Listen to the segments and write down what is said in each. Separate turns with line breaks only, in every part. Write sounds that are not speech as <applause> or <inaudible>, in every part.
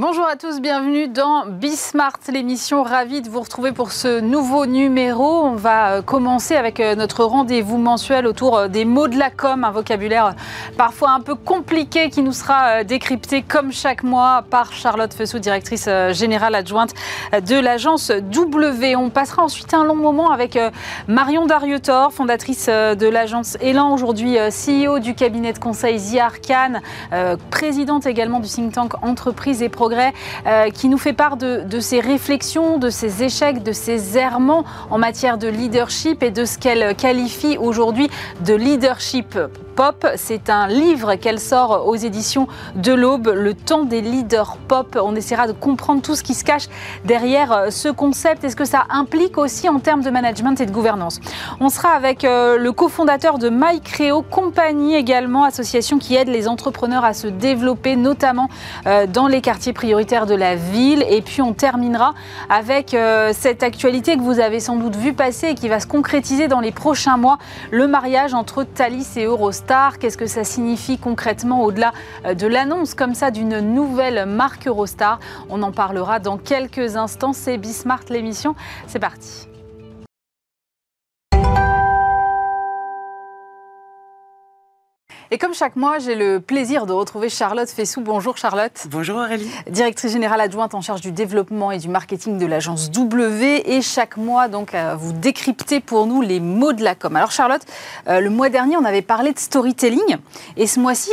Bonjour à tous, bienvenue dans Bismart, l'émission. Ravie de vous retrouver pour ce nouveau numéro. On va euh, commencer avec euh, notre rendez-vous mensuel autour euh, des mots de la com, un vocabulaire parfois un peu compliqué qui nous sera décrypté comme chaque mois par Charlotte Fessou, directrice générale adjointe de l'agence W. On passera ensuite un long moment avec Marion Darietor, fondatrice de l'agence Elan, aujourd'hui CEO du cabinet de conseil Ziarcan, présidente également du think tank Entreprise et Euh, qui nous fait part de, ses réflexions, de ses échecs, de ses errements en matière de leadership et de ce qu'elle qualifie aujourd'hui de leadership C'est un livre qu'elle sort aux éditions de l'Aube, Le temps des leaders pop. On essaiera de comprendre tout ce qui se cache derrière euh, ce concept et ce que ça implique aussi en termes de management et de gouvernance? On sera avec euh, le cofondateur de MyCreo Compagnie également, association qui aide les entrepreneurs à se développer, notamment dans les quartiers prioritaire de la ville. Et puis on terminera avec euh, cette actualité que vous avez sans doute vu passer et qui va se concrétiser dans les prochains mois, le mariage entre Thalys et Eurostar. Qu'est-ce que ça signifie concrètement au-delà euh, de l'annonce comme ça d'une nouvelle marque Eurostar On en parlera dans quelques instants. C'est Bismart l'émission. C'est parti. Et comme chaque mois, j'ai le plaisir de retrouver Charlotte Fessou. Bonjour Charlotte.
Bonjour Aurélie.
Directrice générale adjointe en charge du développement et du marketing de l'agence W. Et chaque mois, donc, euh, vous décryptez pour nous les mots de la com. Alors Charlotte, euh, le mois dernier, on avait parlé de storytelling. Et ce mois-ci,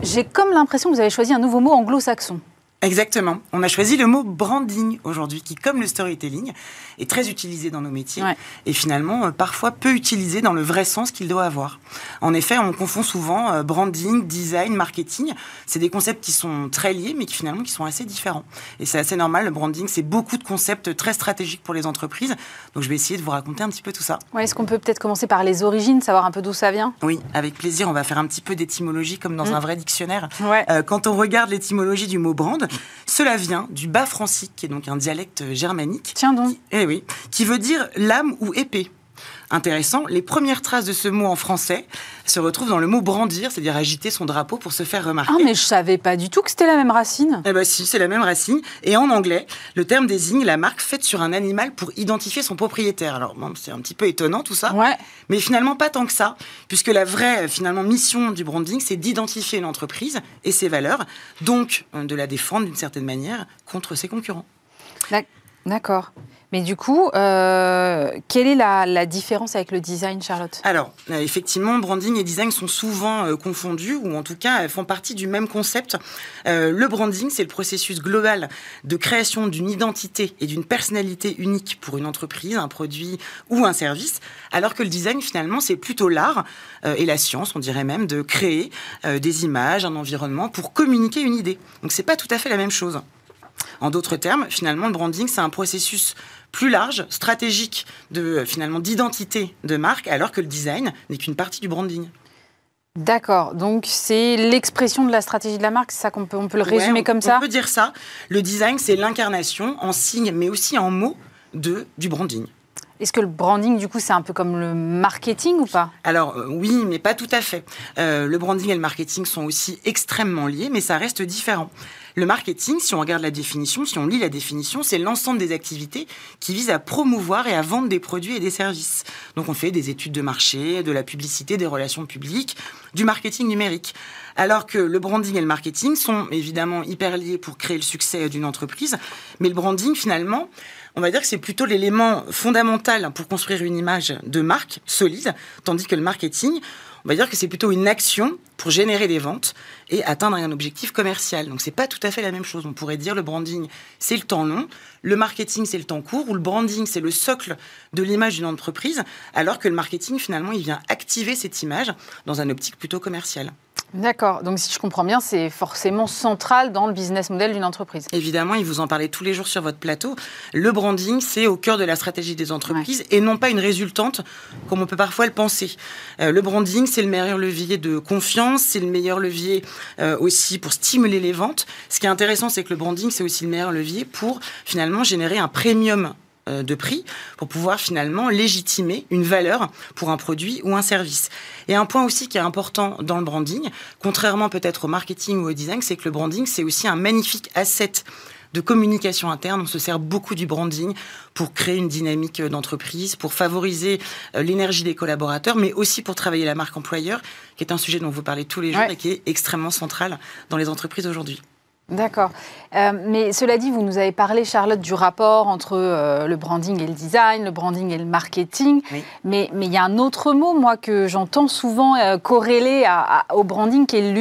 j'ai comme l'impression que vous avez choisi un nouveau mot anglo-saxon.
Exactement. On a choisi le mot branding aujourd'hui, qui, comme le storytelling, est très utilisé dans nos métiers et finalement euh, parfois peu utilisé dans le vrai sens qu'il doit avoir. En effet, on confond souvent euh, branding, design, marketing. C'est des concepts qui sont très liés, mais qui finalement qui sont assez différents. Et c'est assez normal. Le branding, c'est beaucoup de concepts très stratégiques pour les entreprises. Donc, je vais essayer de vous raconter un petit peu tout ça.
Ouais, Est-ce qu'on peut peut-être commencer par les origines, savoir un peu d'où ça vient?
Oui, avec plaisir. On va faire un petit peu d'étymologie comme dans mmh. un vrai dictionnaire. Euh, quand on regarde l'étymologie du mot brand, <laughs> cela vient du bas francique, qui est donc un dialecte germanique.
Tiens donc.
Qui, eh oui, qui veut dire lame ou épée. Intéressant, les premières traces de ce mot en français se retrouvent dans le mot brandir, c'est-à-dire agiter son drapeau pour se faire remarquer.
Ah, mais je savais pas du tout que c'était la même racine.
Eh ben si, c'est la même racine. Et en anglais, le terme désigne la marque faite sur un animal pour identifier son propriétaire. Alors, bon, c'est un petit peu étonnant tout ça.
Ouais.
Mais finalement, pas tant que ça, puisque la vraie, finalement, mission du branding, c'est d'identifier une entreprise et ses valeurs, donc euh, de la défendre d'une certaine manière contre ses concurrents.
D'accord. Mais du coup, euh, quelle est la, différence avec le design, Charlotte?
Alors, euh, effectivement, branding et design sont souvent euh, confondus, ou en tout cas font partie du même concept. le branding, c'est le processus global de création d'une identité et d'une personnalité unique pour une entreprise, un produit ou un service, alors que le design, finalement, c'est plutôt l'art et la science, on dirait même, de créer des images, un environnement pour communiquer une idée. Donc, c'est pas tout à fait la même chose. En d'autres termes, finalement, le branding, c'est un processus plus large, stratégique, de finalement d'identité de marque, alors que le design n'est qu'une partie du branding.
D'accord, donc c'est l'expression de la stratégie de la marque, c'est ça qu'on peut, on peut le résumer comme ça
On peut dire ça. Le design, c'est l'incarnation en signe, mais aussi en mots de, du branding.
Est-ce que le branding, du coup, c'est un peu comme le marketing ou pas
Alors euh, oui, mais pas tout à fait. Euh, le branding et le marketing sont aussi extrêmement liés, mais ça reste différent. Le marketing, si on regarde la définition, si on lit la définition, c'est l'ensemble des activités qui visent à promouvoir et à vendre des produits et des services. Donc on fait des études de marché, de la publicité, des relations publiques, du marketing numérique. Alors que le branding et le marketing sont évidemment hyper liés pour créer le succès d'une entreprise, mais le branding finalement, on va dire que c'est plutôt l'élément fondamental pour construire une image de marque solide, tandis que le marketing, on va dire que c'est plutôt une action pour générer des ventes et atteindre un objectif commercial. Donc c'est pas tout à fait la même chose. On pourrait dire le branding, c'est le temps long, le marketing, c'est le temps court, ou le branding, c'est le socle de l'image d'une entreprise, alors que le marketing, finalement, il vient activer cette image dans un optique plutôt commercial.
D'accord. Donc, si je comprends bien, c'est forcément central dans le business model d'une entreprise.
Évidemment, il vous en parlait tous les jours sur votre plateau. Le branding, c'est au cœur de la stratégie des entreprises et non pas une résultante, comme on peut parfois le penser. Euh, le branding, c'est le meilleur levier de confiance, c'est le meilleur levier euh, aussi pour stimuler les ventes. Ce qui est intéressant, c'est que le branding, c'est aussi le meilleur levier pour finalement générer un premium de prix pour pouvoir finalement légitimer une valeur pour un produit ou un service. Et un point aussi qui est important dans le branding, contrairement peut-être au marketing ou au design, c'est que le branding, c'est aussi un magnifique asset de communication interne. On se sert beaucoup du branding pour créer une dynamique d'entreprise, pour favoriser euh, l'énergie des collaborateurs, mais aussi pour travailler la marque employeur, qui est un sujet dont vous parlez tous les jours et qui est extrêmement central dans les entreprises aujourd'hui.
D'accord. Euh, mais cela dit, vous nous avez parlé, Charlotte, du rapport entre euh, le branding et le design, le branding et le marketing. Mais il y a un autre mot, moi, que j'entends souvent corrélé au branding, qui est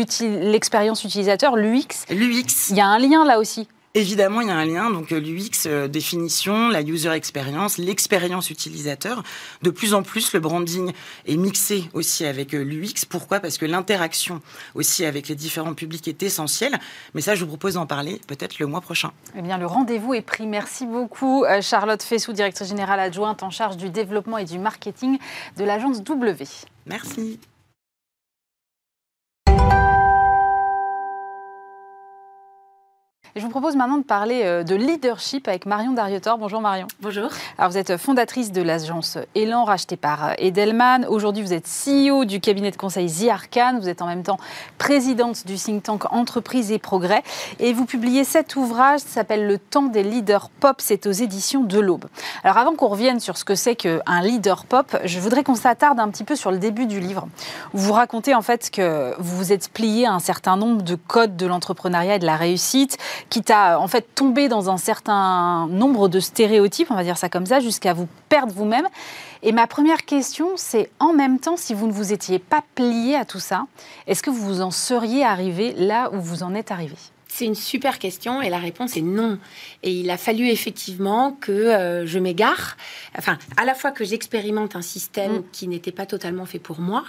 l'expérience utilisateur, l'UX.
L'UX.
Il y a un lien là aussi.
Évidemment, il y a un lien. Donc, euh, l'UX, euh, définition, la user experience, l'expérience utilisateur. De plus en plus, le branding est mixé aussi avec euh, l'UX. Pourquoi? Parce que l'interaction aussi avec les différents publics est essentielle. Mais ça, je vous propose d'en parler peut-être le mois prochain.
Eh bien, le rendez-vous est pris. Merci beaucoup, Charlotte Fessou, directrice générale adjointe en charge du développement et du marketing de l'agence W.
Merci.
Je vous propose maintenant de parler euh, de leadership avec Marion Dariotor. Bonjour Marion.
Bonjour.
Alors vous êtes fondatrice de l'agence Elan, rachetée par euh, Edelman. Aujourd'hui, vous êtes CEO du cabinet de conseil The Arcan. Vous êtes en même temps présidente du think tank Entreprise et Progrès. Et vous publiez cet ouvrage qui s'appelle Le temps des leaders pop. C'est aux éditions de l'Aube. Alors avant qu'on revienne sur ce que c'est qu'un leader pop, je voudrais qu'on s'attarde un petit peu sur le début du livre. vous racontez en fait que vous vous êtes plié à un certain nombre de codes de l'entrepreneuriat et de la réussite qui t'a en fait tombé dans un certain nombre de stéréotypes, on va dire ça comme ça, jusqu'à vous perdre vous-même. Et ma première question, c'est en même temps, si vous ne vous étiez pas plié à tout ça, est-ce que vous en seriez arrivé là où vous en êtes arrivé?
C'est une super question et la réponse est non. Et il a fallu effectivement que euh, je m'égare, enfin, à la fois que j'expérimente un système mm. qui n'était pas totalement fait pour moi,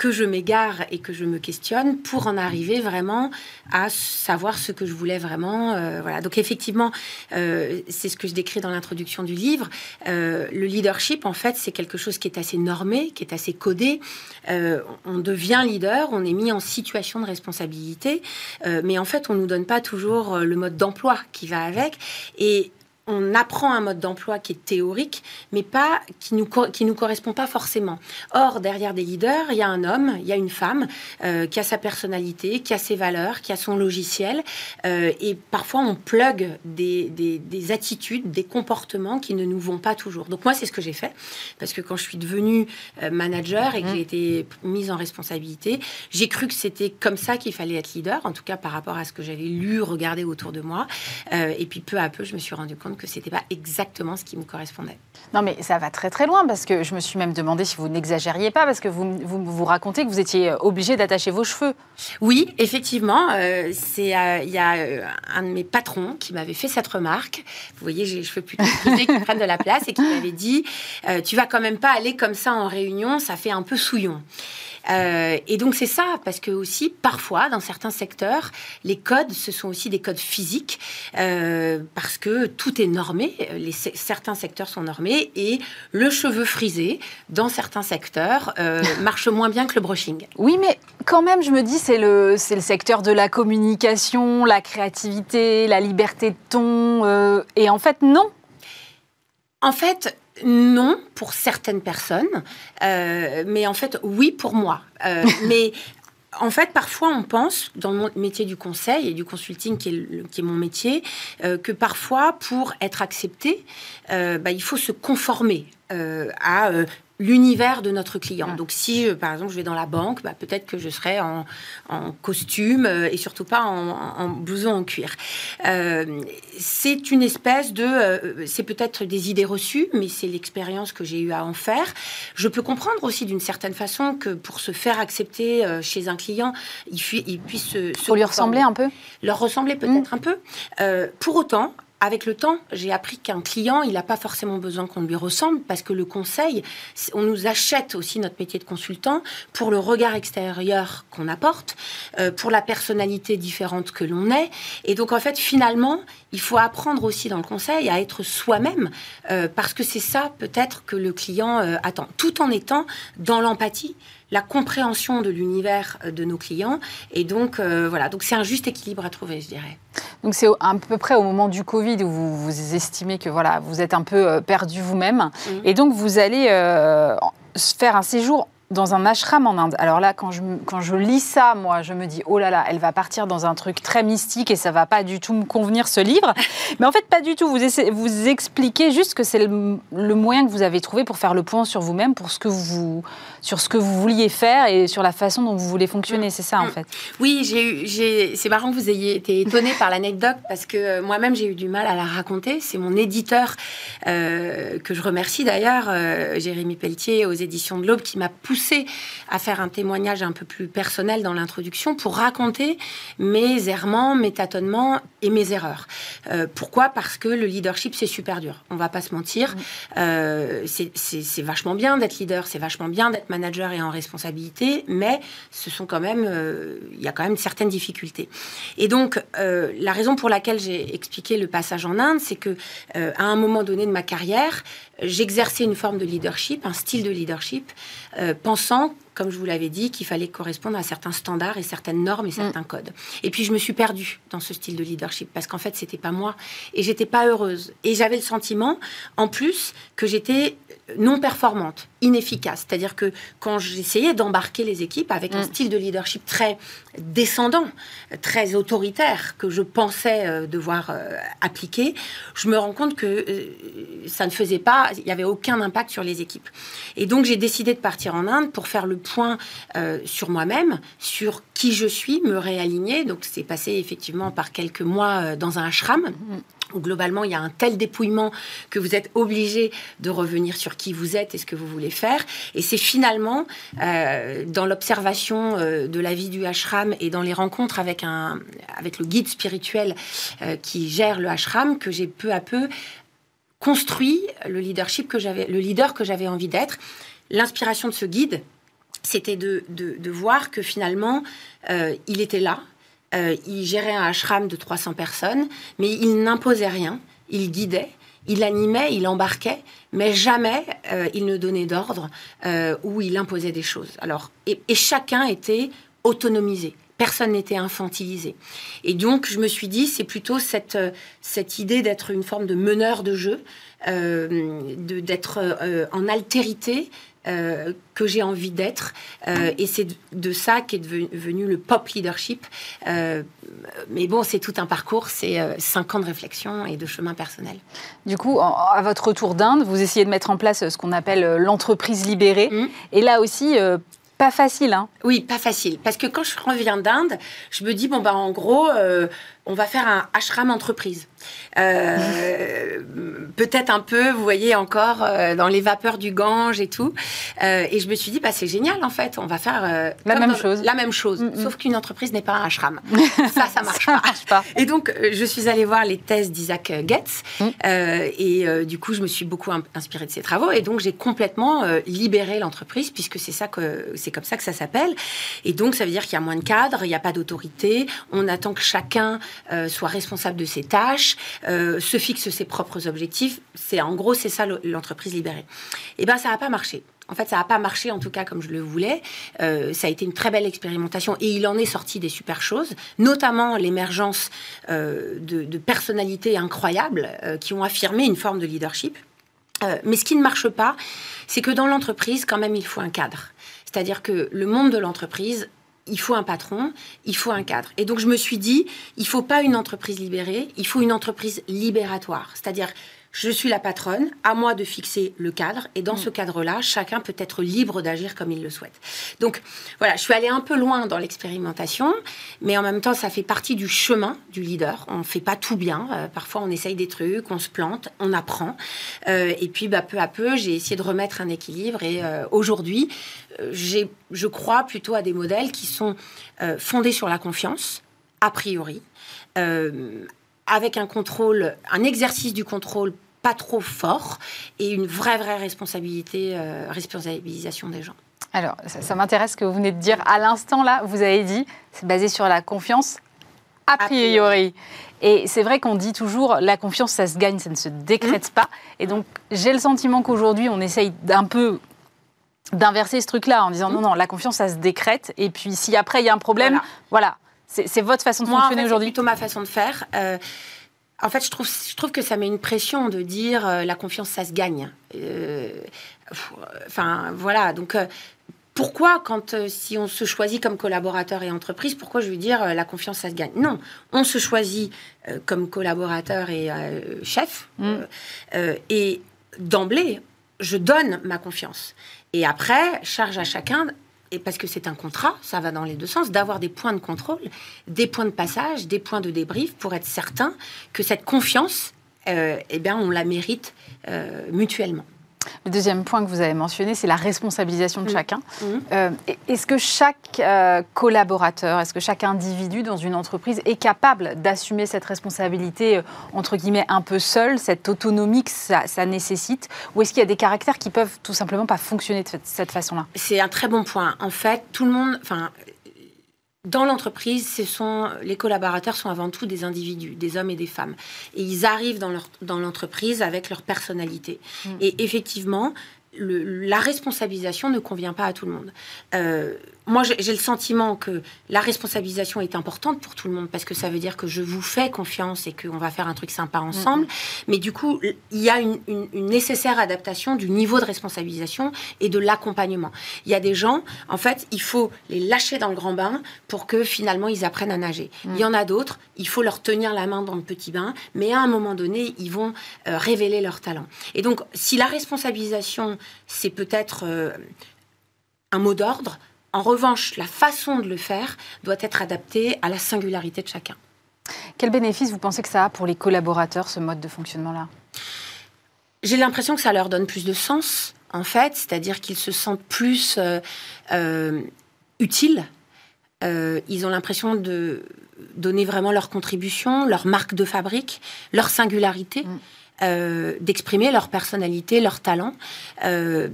que je m'égare et que je me questionne pour en arriver vraiment à savoir ce que je voulais vraiment. Euh, voilà. Donc effectivement, euh, c'est ce que je décris dans l'introduction du livre. Euh, le leadership, en fait, c'est quelque chose qui est assez normé, qui est assez codé. on devient leader, on est mis en situation de responsabilité, mais en fait, on nous donne pas toujours le mode d'emploi qui va avec. Et on apprend un mode d'emploi qui est théorique, mais pas qui nous qui nous correspond pas forcément. Or, derrière des leaders, il y a un homme, il y a une femme euh, qui a sa personnalité, qui a ses valeurs, qui a son logiciel, euh, et parfois on plug des, des, attitudes, des comportements qui ne nous vont pas toujours. Donc moi, c'est ce que j'ai fait, parce que quand je suis devenue euh, manager et que mmh. j'ai été mise en responsabilité, j'ai cru que c'était comme ça qu'il fallait être leader, en tout cas par rapport à ce que j'avais lu, regardé autour de moi, et puis peu à peu, je me suis rendu compte que c'était pas exactement ce qui me correspondait.
Non, mais ça va très très loin parce que je me suis même demandé si vous n'exagériez pas parce que vous, vous, racontez que vous étiez obligé d'attacher vos cheveux.
Oui, effectivement, euh, c'est euh, il y a euh, un de mes patrons qui m'avait fait cette remarque. Vous voyez, j'ai les cheveux plutôt qui prennent de la place et qui m'avait dit "Tu vas quand même pas aller comme ça en réunion, ça fait un peu souillon." Euh, et donc c'est ça, parce que aussi parfois dans certains secteurs, les codes, ce sont aussi des codes physiques, euh, parce que tout est normé, certains secteurs sont normés, et le cheveu frisé, dans certains secteurs, euh, <laughs> marche moins bien que le brushing.
Oui, mais quand même, je me dis, c'est le, c'est le secteur de la communication, la créativité, la liberté de ton, et en fait non.
En fait, non pour certaines personnes, euh, mais en fait oui pour moi. Euh, <laughs> mais en fait, parfois, on pense, dans le métier du conseil et du consulting, qui est, mon métier, euh, que parfois, pour être accepté, bah, il faut se conformer à l'univers de notre client. Donc si, par exemple, je vais dans la banque, bah, peut-être que je serai en, costume euh, et surtout pas en, blouson en cuir. Euh, c'est une espèce de... Euh, c'est peut-être des idées reçues, mais c'est l'expérience que j'ai eu à en faire. Je peux comprendre aussi d'une certaine façon que pour se faire accepter chez un client, il, il puisse se...
Faut lui ressembler un peu?
Leur ressembler peut-être mm. un peu. pour autant, avec le temps, j'ai appris qu'un client, il n'a pas forcément besoin qu'on lui ressemble parce que le conseil, on nous achète aussi notre métier de consultant pour le regard extérieur qu'on apporte, euh, pour la personnalité différente que l'on est. Et donc, en fait, finalement, il faut apprendre aussi dans le conseil à être soi-même euh, parce que c'est ça peut-être que le client euh, attend, tout en étant dans l'empathie la compréhension de l'univers de nos clients. Et donc, voilà, donc c'est un juste équilibre à trouver, je dirais.
Donc c'est à peu près au moment du Covid où vous, vous estimez que voilà, vous êtes un peu euh, perdu vous-même.
Mmh.
Et donc vous allez euh, faire un séjour dans un ashram en Inde. Alors là, quand je, quand je lis ça, moi, je me dis, oh là là, elle va partir dans un truc très mystique et ça va pas du tout me convenir, ce livre. Mais en fait, pas du tout. Vous, vous expliquez juste que c'est le, le moyen que vous avez trouvé pour faire le point sur vous-même, pour ce que vous, sur ce que vous vouliez faire et sur la façon dont vous voulez fonctionner. C'est ça, en
Mm.
fait.
Oui, j'ai eu, j'ai, c'est marrant que vous ayez été étonné par l'anecdote parce que euh, moi-même j'ai eu du mal à la raconter. C'est mon éditeur euh, que je remercie d'ailleurs, euh, Jérémy Pelletier aux éditions de l'Aube, qui m'a poussé à faire un témoignage un peu plus personnel dans l'introduction pour raconter mes errements, mes tâtonnements et mes erreurs. Euh, pourquoi? Parce que le leadership c'est super dur. On va pas se mentir. C'est, c'est- c'est vachement bien d'être leader, c'est vachement bien d'être manager et en responsabilité, mais ce sont quand même, euh, il y a quand même certaines difficultés. Et donc, euh, la raison pour laquelle j'ai expliqué le passage en Inde, c'est que euh, à un moment donné de ma carrière, j'exerçais une forme de leadership, un style de leadership, pensant, comme je vous l'avais dit, qu'il fallait correspondre à certains standards et certaines normes et certains codes. Et puis je me suis perdue dans ce style de leadership parce qu'en fait c'était pas moi et j'étais pas heureuse. Et j'avais le sentiment, en plus, que j'étais non performante, inefficace. C'est-à-dire que quand j'essayais d'embarquer les équipes avec un
Mm.
style de leadership très descendant, très autoritaire, que je pensais euh, devoir euh, appliquer, je me rends compte que euh, ça ne faisait pas, il n'y avait aucun impact sur les équipes. Et donc j'ai décidé de partir en Inde pour faire le point euh, sur moi-même, sur qui je suis, me réaligner. Donc c'est passé effectivement par quelques mois euh, dans un ashram où globalement il y a un tel dépouillement que vous êtes obligé de revenir sur qui vous êtes et ce que vous voulez faire. Et c'est finalement euh, dans l'observation euh, de la vie du ashram et dans les rencontres avec, un, avec le guide spirituel euh, qui gère le ashram que j'ai peu à peu construit le leadership que j'avais, le leader que j'avais envie d'être. L'inspiration de ce guide, c'était de, de, voir que finalement, euh, il était là, euh, il gérait un ashram de 300 personnes, mais il n'imposait rien, il guidait, il animait, il embarquait, mais jamais euh, il ne donnait d'ordre ou il imposait des choses. Alors, et, chacun était autonomisé. Personne n'était infantilisé. Et donc, je me suis dit, c'est plutôt cette, cette idée d'être une forme de meneur de jeu, d'être en altérité, euh, que j'ai envie d'être. Euh, et c'est de, de ça qu'est devenu, venu le pop leadership. Euh, mais bon, c'est tout un parcours, c'est cinq ans de réflexion et de chemin personnel.
Du coup, en- à votre retour d'Inde, vous essayez de mettre en place ce qu'on appelle l'entreprise libérée.
Mhm.
Et là aussi, pas facile. Hein.
Oui, pas facile. Parce que quand je reviens d'Inde, je me dis, bon, bah, en gros, euh, on va faire un ashram entreprise. Euh, <laughs> Peut-être un peu, vous voyez, encore euh, dans les vapeurs du Gange et tout. Euh, et je me suis dit, bah, c'est génial, en fait. On va faire
La même
dans-
chose.
La même chose.
Mm, mm.
Sauf qu'une entreprise n'est pas un ashram. <laughs> ça, ça marche
Ça
pas.
marche pas.
Et donc, je suis allée voir les thèses d'Isaac Getz.
Mm.
et du coup, je me suis beaucoup inspirée de ses travaux. Et donc, j'ai complètement libéré l'entreprise, puisque c'est ça que c'est comme ça que ça s'appelle. Et donc, ça veut dire qu'il y a moins de cadres, il n'y a pas d'autorité. On attend que chacun euh, soit responsable de ses tâches, euh, se fixe ses propres objectifs. C'est en gros, c'est ça le- l'entreprise libérée. Et ben, ça n'a pas marché. En fait, ça n'a pas marché, en tout cas, comme je le voulais. Euh, ça a été une très belle expérimentation et il en est sorti des super choses, notamment l'émergence de, personnalités incroyables qui ont affirmé une forme de leadership. Mais ce qui ne marche pas, c'est que dans l'entreprise, quand même, il faut un cadre. C'est-à-dire que le monde de l'entreprise, il faut un patron, il faut un cadre. Et donc je me suis dit, il faut pas une entreprise libérée, il faut une entreprise libératoire. C'est-à-dire, je suis la patronne, à moi de fixer le cadre, et dans ce cadre-là, chacun peut être libre d'agir comme il le souhaite. Donc voilà, je suis allée un peu loin dans l'expérimentation, mais en même temps, ça fait partie du chemin du leader. On ne fait pas tout bien. Euh, parfois, on essaye des trucs, on se plante, on apprend. Euh, et puis, bah, peu à peu, j'ai essayé de remettre un équilibre. Et euh, aujourd'hui, je crois plutôt à des modèles qui sont fondés sur la confiance, a priori, euh, avec un contrôle, un exercice du contrôle pas trop fort et une vraie, vraie responsabilité, euh, responsabilisation des gens.
Alors, ça, ça m'intéresse ce que vous venez de dire. À l'instant, là, vous avez dit, c'est basé sur la confiance a priori. Et c'est vrai qu'on dit toujours, la confiance, ça se gagne, ça ne se décrète pas. Et donc, j'ai le sentiment qu'aujourd'hui, on essaye d'un peu d'inverser ce truc-là en disant, non, non, la confiance, ça se décrète. Et puis, si après, il y a un problème, voilà. C'est votre façon de fonctionner aujourd'hui
plutôt ma façon de faire. Euh, en fait, je trouve, je trouve que ça met une pression de dire euh, la confiance, ça se gagne. Euh, enfin, voilà. Donc, pourquoi, quand si on se choisit comme collaborateur et entreprise, pourquoi je veux dire la confiance, ça se gagne? Non, on se choisit comme collaborateur et chef. Mm. et d'emblée, je donne ma confiance. Et après, charge à chacun et parce que c'est un contrat, ça va dans les deux sens, d'avoir des points de contrôle, des points de passage, des points de débrief pour être certain que cette confiance, euh, eh bien, on la mérite euh, mutuellement.
Le deuxième point que vous avez mentionné, c'est la responsabilisation de mmh. chacun. Mmh. Euh, est-ce que chaque euh, collaborateur, est-ce que chaque individu dans une entreprise est capable d'assumer cette responsabilité, euh, entre guillemets, un peu seul, cette autonomie que ça, nécessite? Ou est-ce qu'il y a des caractères qui peuvent tout simplement pas fonctionner de cette façon-là?
C'est un très bon point. En fait, tout le monde, enfin, dans l'entreprise, ce sont, les collaborateurs sont avant tout des individus, des hommes et des femmes. Et ils arrivent dans, leur, dans l'entreprise avec leur personnalité. Mm. Et effectivement, la responsabilisation ne convient pas à tout le monde. Euh, moi, j'ai le sentiment que la responsabilisation est importante pour tout le monde parce que ça veut dire que je vous fais confiance et qu'on va faire un truc sympa ensemble. Mais du coup, il y a une, nécessaire adaptation du niveau de responsabilisation et de l'accompagnement. Il y a des gens, en fait, il faut les lâcher dans le grand bain pour que finalement ils apprennent à nager. Mm. Il y en a d'autres, il faut leur tenir la main dans le petit bain, mais à un moment donné, ils vont euh, révéler leur talent. Et donc, si la responsabilisation, c'est peut-être euh, un mot d'ordre, en revanche, la façon de le faire doit être adaptée à la singularité de chacun.
Quel bénéfice vous pensez que ça a pour les collaborateurs, ce mode de fonctionnement-là?
J'ai l'impression que ça leur donne plus de sens, en fait, c'est-à-dire qu'ils se sentent plus euh, euh, utiles. Euh, ils ont l'impression de donner vraiment leur contribution, leur marque de fabrique, leur singularité. Mm. Euh, d'exprimer leur personnalité, leur talent, euh,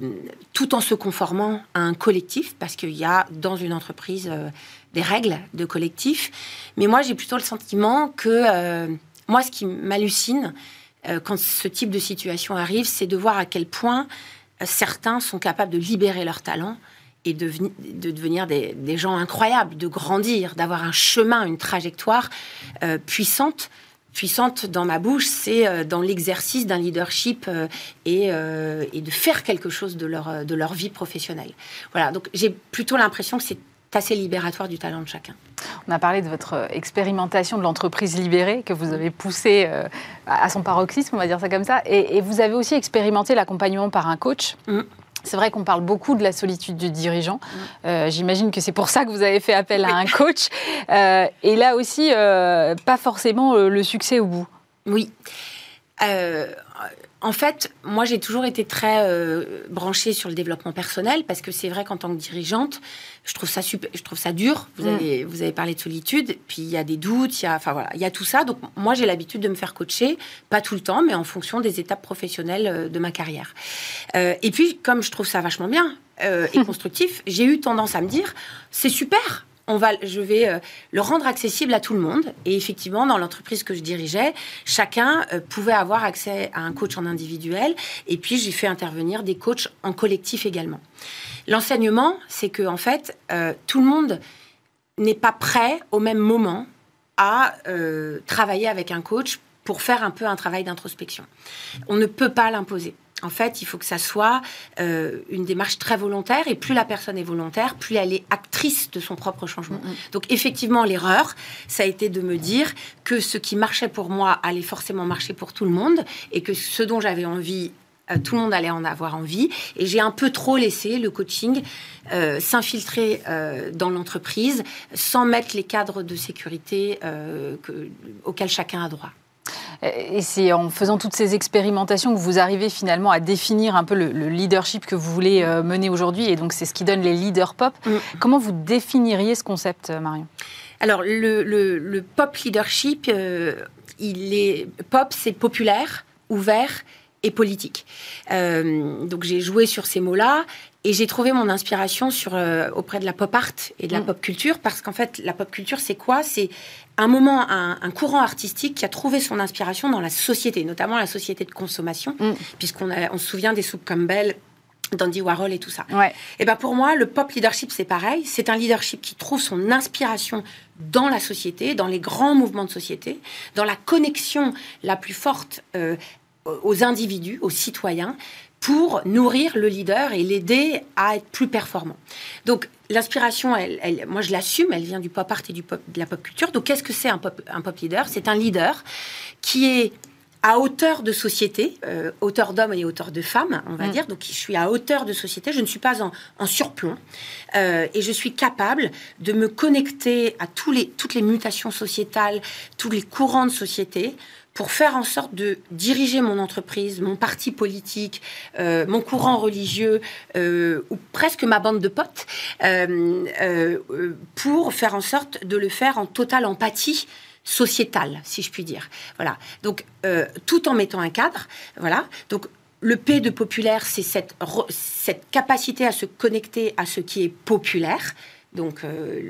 tout en se conformant à un collectif, parce qu'il y a dans une entreprise euh, des règles de collectif. Mais moi, j'ai plutôt le sentiment que moi, ce qui m'hallucine quand ce type de situation arrive, c'est de voir à quel point certains sont capables de libérer leur talent et de, de devenir des, gens incroyables, de grandir, d'avoir un chemin, une trajectoire puissante puissante dans ma bouche, c'est euh, dans l'exercice d'un leadership euh, et, euh, et, de faire quelque chose de leur, de leur vie professionnelle. Voilà, donc j'ai plutôt l'impression que c'est assez libératoire du talent de chacun.
On a parlé de votre expérimentation de l'entreprise libérée que vous avez poussée à son paroxysme, on va dire ça comme ça, et, vous avez aussi expérimenté l'accompagnement par un coach. Mm. C'est vrai qu'on parle beaucoup de la solitude du dirigeant. Mm. Euh, j'imagine que c'est pour ça que vous avez fait appel à un coach. Euh, et là aussi, euh, pas forcément le succès au bout.
Oui. En fait, moi, j'ai toujours été très euh, branchée sur le développement personnel parce que c'est vrai qu'en tant que dirigeante, je trouve ça super, je trouve ça dur. Vous, mm. avez, vous avez parlé de solitude, puis il y a des doutes, il y a, enfin voilà, il y a tout ça. Donc moi, j'ai l'habitude de me faire coacher, pas tout le temps, mais en fonction des étapes professionnelles euh, de ma carrière. Euh, et puis, comme je trouve ça vachement bien et <laughs> constructif, j'ai eu tendance à me dire, c'est super on va, je vais euh, le rendre accessible à tout le monde. Et effectivement, dans l'entreprise que je dirigeais, chacun euh, pouvait avoir accès à un coach en individuel. Et puis, j'ai fait intervenir des coachs en collectif également. L'enseignement, c'est que en fait, euh, tout le monde n'est pas prêt au même moment à travailler avec un coach pour faire un peu un travail d'introspection. On ne peut pas l'imposer. En fait, il faut que ça soit euh, une démarche très volontaire. Et plus la personne est volontaire, plus elle est actrice de son propre changement. Mm, mm. Donc, effectivement, l'erreur, ça a été de me dire que ce qui marchait pour moi allait forcément marcher pour tout le monde et que ce dont j'avais envie euh, tout le monde allait en avoir envie. Et j'ai un peu trop laissé le coaching euh, s'infiltrer dans l'entreprise sans mettre les cadres de sécurité auxquels chacun a droit.
Et c'est en faisant toutes ces expérimentations que vous arrivez finalement à définir un peu le, leadership que vous voulez euh, mener aujourd'hui. Et donc, c'est ce qui donne les leaders pop. Mm. Comment vous définiriez ce concept, euh, Marion?
Alors, le, pop leadership, euh, il est pop, c'est populaire, ouvert et politique. donc j'ai joué sur ces mots-là et j'ai trouvé mon inspiration sur, auprès de la pop art et de la mm. pop culture parce qu'en fait la pop culture c'est quoi? C'est un moment, un, courant artistique qui a trouvé son inspiration dans la société, notamment la société de consommation, mm. puisqu'on on se souvient des soupes Campbell d'Andy Warhol et tout ça.
Ouais.
Et ben pour moi, le pop leadership, c'est pareil. C'est un leadership qui trouve son inspiration dans la société, dans les grands mouvements de société, dans la connexion la plus forte euh, aux individus, aux citoyens, pour nourrir le leader et l'aider à être plus performant. Donc l'inspiration, elle, elle- moi je l'assume, elle vient du pop art et du pop, de la pop culture. Donc qu'est-ce que c'est un pop, un pop leader? C'est un leader qui est à hauteur de société, euh, hauteur d'hommes et hauteur de femmes, on va
Mm.
dire. Donc, je suis à hauteur de société, je ne suis pas en, en surplomb. Euh, et je suis capable de me connecter à tous les, toutes les mutations sociétales, tous les courants de société, pour faire en sorte de diriger mon entreprise, mon parti politique, euh, mon courant religieux, euh, ou presque ma bande de potes, euh, pour faire en sorte de le faire en totale empathie sociétale, si je puis dire. Voilà. Donc, tout en mettant un cadre. Voilà. Donc, le P de populaire, c'est cette, cette capacité à se connecter à ce qui est populaire. Donc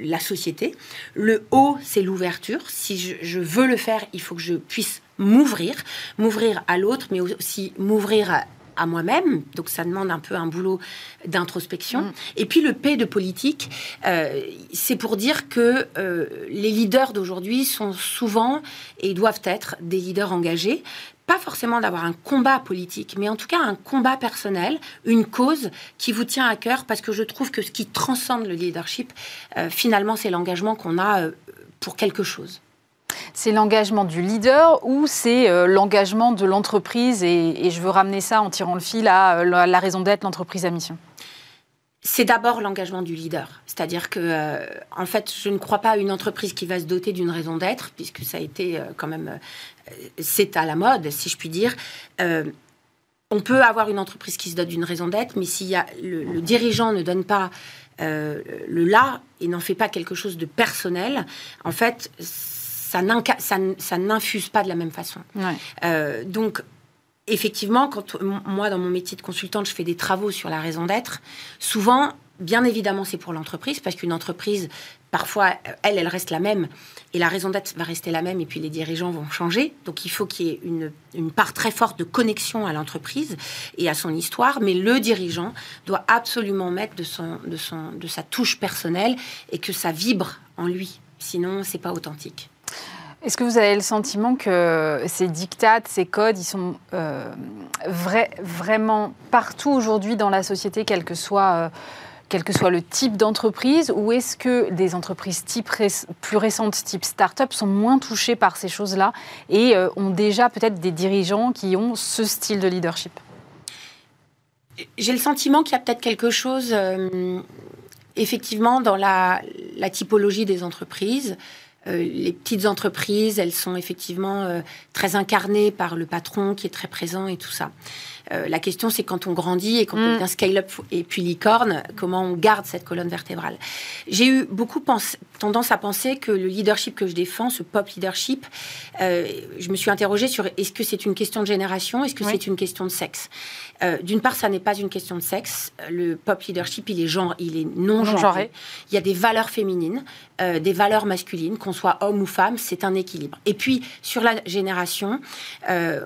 la société. Le O, c'est l'ouverture. Si je, je veux le faire, il faut que je puisse m'ouvrir, m'ouvrir à l'autre, mais aussi m'ouvrir à, à moi-même. Donc ça demande un peu un boulot d'introspection.
Mm.
Et puis le P de politique, euh, c'est pour dire que euh, les leaders d'aujourd'hui sont souvent et doivent être des leaders engagés. Pas forcément d'avoir un combat politique, mais en tout cas un combat personnel, une cause qui vous tient à cœur, parce que je trouve que ce qui transcende le leadership, euh, finalement, c'est l'engagement qu'on a pour quelque chose.
C'est l'engagement du leader ou c'est euh, l'engagement de l'entreprise et, je veux ramener ça en tirant le fil à euh, la, raison d'être, l'entreprise à mission.
C'est d'abord l'engagement du leader. C'est-à-dire que, euh, en fait, je ne crois pas à une entreprise qui va se doter d'une raison d'être, puisque ça a été quand même. c'est à la mode, si je puis dire. On peut avoir une entreprise qui se dote d'une raison d'être, mais si y a, le, le dirigeant ne donne pas le là et n'en fait pas quelque chose de personnel, en fait, ça n'infuse pas de la même façon.
Ouais.
Euh, donc, effectivement, quand moi, dans mon métier de consultante, je fais des travaux sur la raison d'être, souvent, bien évidemment, c'est pour l'entreprise, parce qu'une entreprise, parfois, elle, elle reste la même, et la raison d'être va rester la même, et puis les dirigeants vont changer. Donc, il faut qu'il y ait une, une part très forte de connexion à l'entreprise et à son histoire, mais le dirigeant doit absolument mettre de, son, de, son, de sa touche personnelle et que ça vibre en lui. Sinon, c'est pas authentique.
Est-ce que vous avez le sentiment que ces dictates, ces codes, ils sont euh, vraiment partout aujourd'hui dans la société, quel que soit, euh, quel que soit le type d'entreprise, ou est-ce que des entreprises plus récentes, type start-up, sont moins touchées par ces choses-là et euh, ont déjà peut-être des dirigeants qui ont ce style de leadership?
J'ai le sentiment qu'il y a peut-être quelque chose, effectivement, dans la typologie des entreprises. Euh, les petites entreprises, elles sont effectivement euh, très incarnées par le patron qui est très présent et tout ça. Euh, la question, c'est quand on grandit et qu'on
Mm.
devient scale-up et puis licorne, comment on garde cette colonne vertébrale. J'ai eu beaucoup pense- tendance à penser que le leadership que je défends, ce pop leadership, euh, je me suis interrogée sur est-ce que c'est une question de génération, est-ce que
Oui.
c'est une question de sexe? Euh, D'une part, ça n'est pas une question de sexe. Le pop leadership, il est genre, il est non genré.
Non-genré.
Il y a des valeurs féminines, des valeurs masculines, qu'on soit homme ou femme, c'est un équilibre. Et puis sur la génération,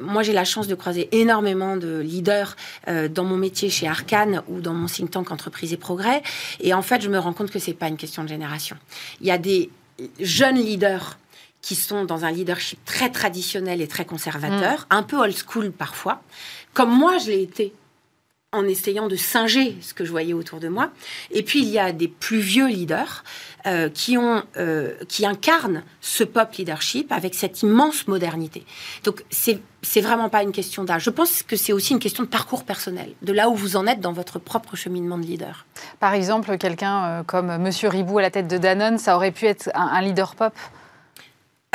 moi j'ai la chance de croiser énormément de leaders euh, dans mon métier chez Arcane ou dans mon think tank Entreprise et Progrès. Et en fait, je me rends compte que c'est pas une question de génération. Il y a des jeunes leaders qui sont dans un leadership très traditionnel et très conservateur, un peu old school parfois, comme moi je l'ai été en essayant de singer ce que je voyais autour de moi. Et puis il y a des plus vieux leaders euh, qui ont, euh, qui incarnent ce pop leadership avec cette immense modernité. Donc c'est c'est vraiment pas une question d'âge. Je pense que c'est aussi une question de parcours personnel, de là où vous en êtes dans votre propre cheminement de leader.
Par exemple, quelqu'un euh, comme Monsieur Ribou à la tête de Danone, ça aurait pu être un, un leader pop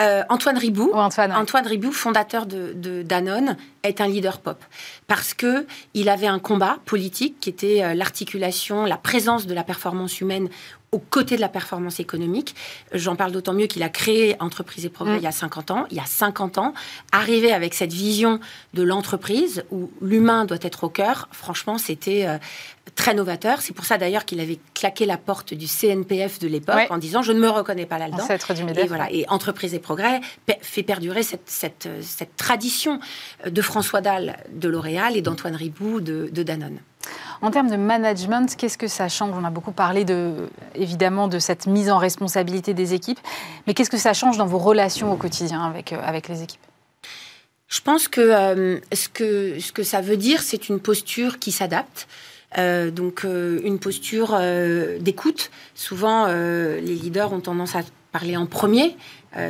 Euh, Antoine Ribou,
Ou Antoine ouais.
Antoine Ribou, fondateur de, de Danone, est un leader pop parce que il avait un combat politique qui était euh, l'articulation, la présence de la performance humaine aux côtés de la performance économique. J'en parle d'autant mieux qu'il a créé Entreprise et Progrès
Mm.
il y a 50 ans. Il y a 50 ans, arrivé avec cette vision de l'entreprise où l'humain doit être au cœur, franchement, c'était euh, très novateur. C'est pour ça d'ailleurs qu'il avait claqué la porte du CNPF de l'époque
Ouais.
en disant je ne me reconnais pas là-dedans. Et voilà. Et Entreprise et Progrès fait perdurer cette, cette, cette tradition de François Dalle de L'Oréal et d'Antoine Ribou de, de Danone.
En termes de management, qu'est-ce que ça change? On a beaucoup parlé de, évidemment de cette mise en responsabilité des équipes, mais qu'est-ce que ça change dans vos relations au quotidien avec, euh, avec les équipes?
Je pense que, euh, ce que ce que ça veut dire, c'est une posture qui s'adapte. Euh, donc une posture d'écoute. Souvent, les leaders ont tendance à parler en premier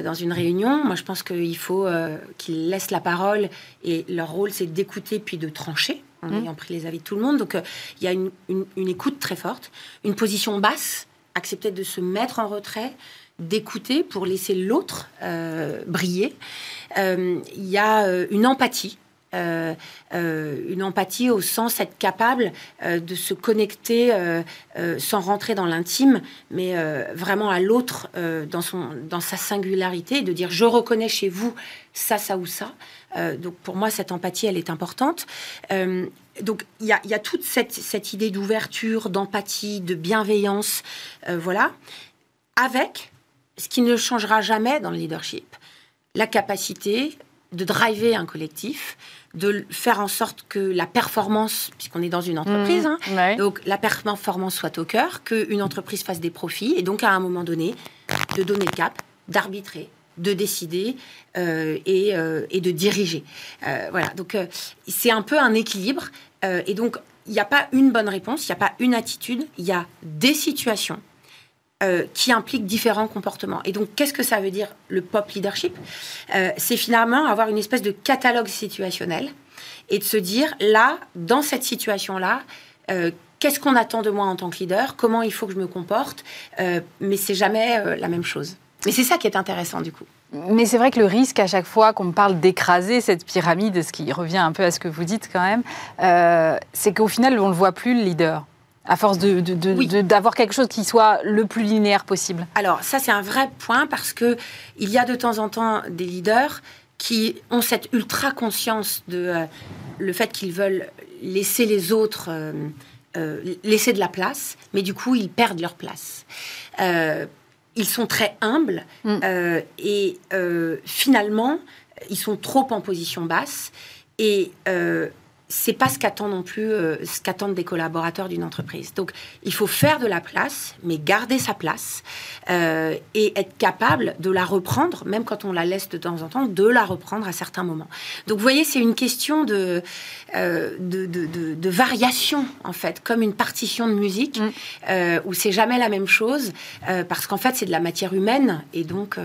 dans une réunion. Moi, je pense qu'il faut qu'ils laissent la parole et leur rôle, c'est d'écouter puis de trancher en mmh. ayant pris les avis de tout le monde. Donc, euh, il y a une, écoute très forte, une position basse, accepter de se mettre en retrait, d'écouter pour laisser l'autre euh, briller. Euh, il y a une empathie. une empathie au sens d'être capable de se connecter sans rentrer dans l'intime, mais vraiment à l'autre dans, son, dans sa singularité, de dire je reconnais chez vous ça, ça ou ça. Euh, donc pour moi, cette empathie, elle est importante. Euh, donc il y a, toute cette, idée d'ouverture, d'empathie, de bienveillance, euh, voilà, avec ce qui ne changera jamais dans le leadership, la capacité de driver un collectif, de faire en sorte que la performance, puisqu'on est dans une entreprise, mmh, hein, donc la performance soit au cœur, qu'une entreprise fasse des profits, et donc à un moment donné, de donner le cap, d'arbitrer, de décider euh, euh, et, de diriger. Euh, voilà, donc c'est un peu un équilibre. et donc, il n'y a pas une bonne réponse, il n'y a pas une attitude, il y a des situations qui impliquent différents comportements. Et donc, qu'est-ce que ça veut dire le pop leadership? C'est finalement avoir une espèce de catalogue situationnel et de se dire, là, dans cette situation-là, qu'est-ce qu'on attend de moi en tant que leader? Comment il faut que je me comporte? Mais c'est jamais la même chose. Mais c'est ça qui est intéressant du coup.
Mais c'est vrai que le risque à chaque fois qu'on parle d'écraser cette pyramide, ce qui revient un peu à ce que vous dites quand même, euh, c'est qu'au final, on ne voit plus, le leader. À force d'avoir de, quelque chose qui soit le plus linéaire possible.
Alors ça c'est un vrai point parce que il y a de temps en temps des leaders qui ont cette ultra conscience de euh, le fait qu'ils veulent laisser les autres euh, laisser de la place, mais du coup ils perdent leur place ils sont très humbles mm. euh, et euh, finalement, ils sont trop en position basse. Et euh, c'est pas ce qu'attend non plus euh, ce qu'attendent des collaborateurs d'une entreprise. Donc il faut faire de la place, mais garder sa place euh, et être capable de la reprendre, même quand on la laisse de temps en temps, de la reprendre à certains moments. Donc vous voyez, c'est une question de, euh, de, de, variation en fait, comme une partition de musique mm. où c'est jamais la même chose parce qu'en fait c'est de la matière humaine et donc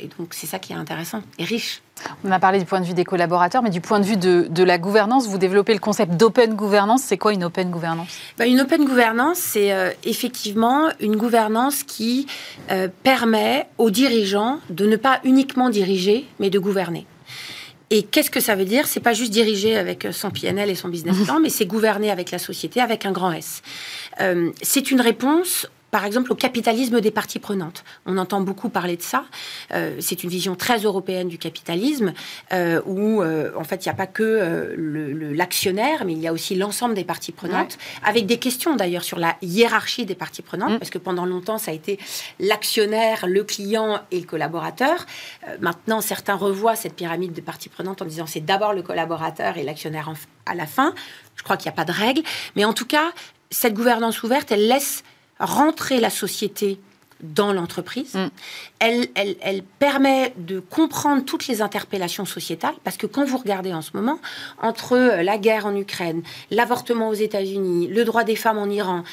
et donc c'est ça qui est intéressant et riche.
On a parlé du point de vue des collaborateurs, mais du point de vue de, la gouvernance, vous développez le concept d'open gouvernance. C'est quoi une open gouvernance?
Ben, Une open gouvernance, c'est euh, effectivement une gouvernance qui euh, permet aux dirigeants de ne pas uniquement diriger, mais de gouverner. Et qu'est-ce que ça veut dire? C'est pas juste diriger avec son PNL et son business plan, <laughs> mais c'est gouverner avec la société avec un grand S. Euh, c'est une réponse par exemple, au capitalisme des parties prenantes. On entend beaucoup parler de ça. Euh, c'est une vision très européenne du capitalisme, euh, où euh, en fait il n'y a pas que l'actionnaire, mais il y a aussi l'ensemble des parties prenantes, avec des questions d'ailleurs sur la hiérarchie des parties prenantes, mm. parce que pendant longtemps ça a été l'actionnaire, le client et le collaborateur. maintenant, certains revoient cette pyramide de parties prenantes en disant c'est d'abord le collaborateur et l'actionnaire à la fin. Je crois qu'il n'y a pas de règle, mais en tout cas, cette gouvernance ouverte, elle laisse rentrer la société dans l'entreprise. Mm. Elle, elle, permet de comprendre toutes les interpellations sociétales, parce que quand vous regardez en ce moment, entre la guerre en Ukraine, l'avortement aux États-Unis, le droit des femmes en Iran,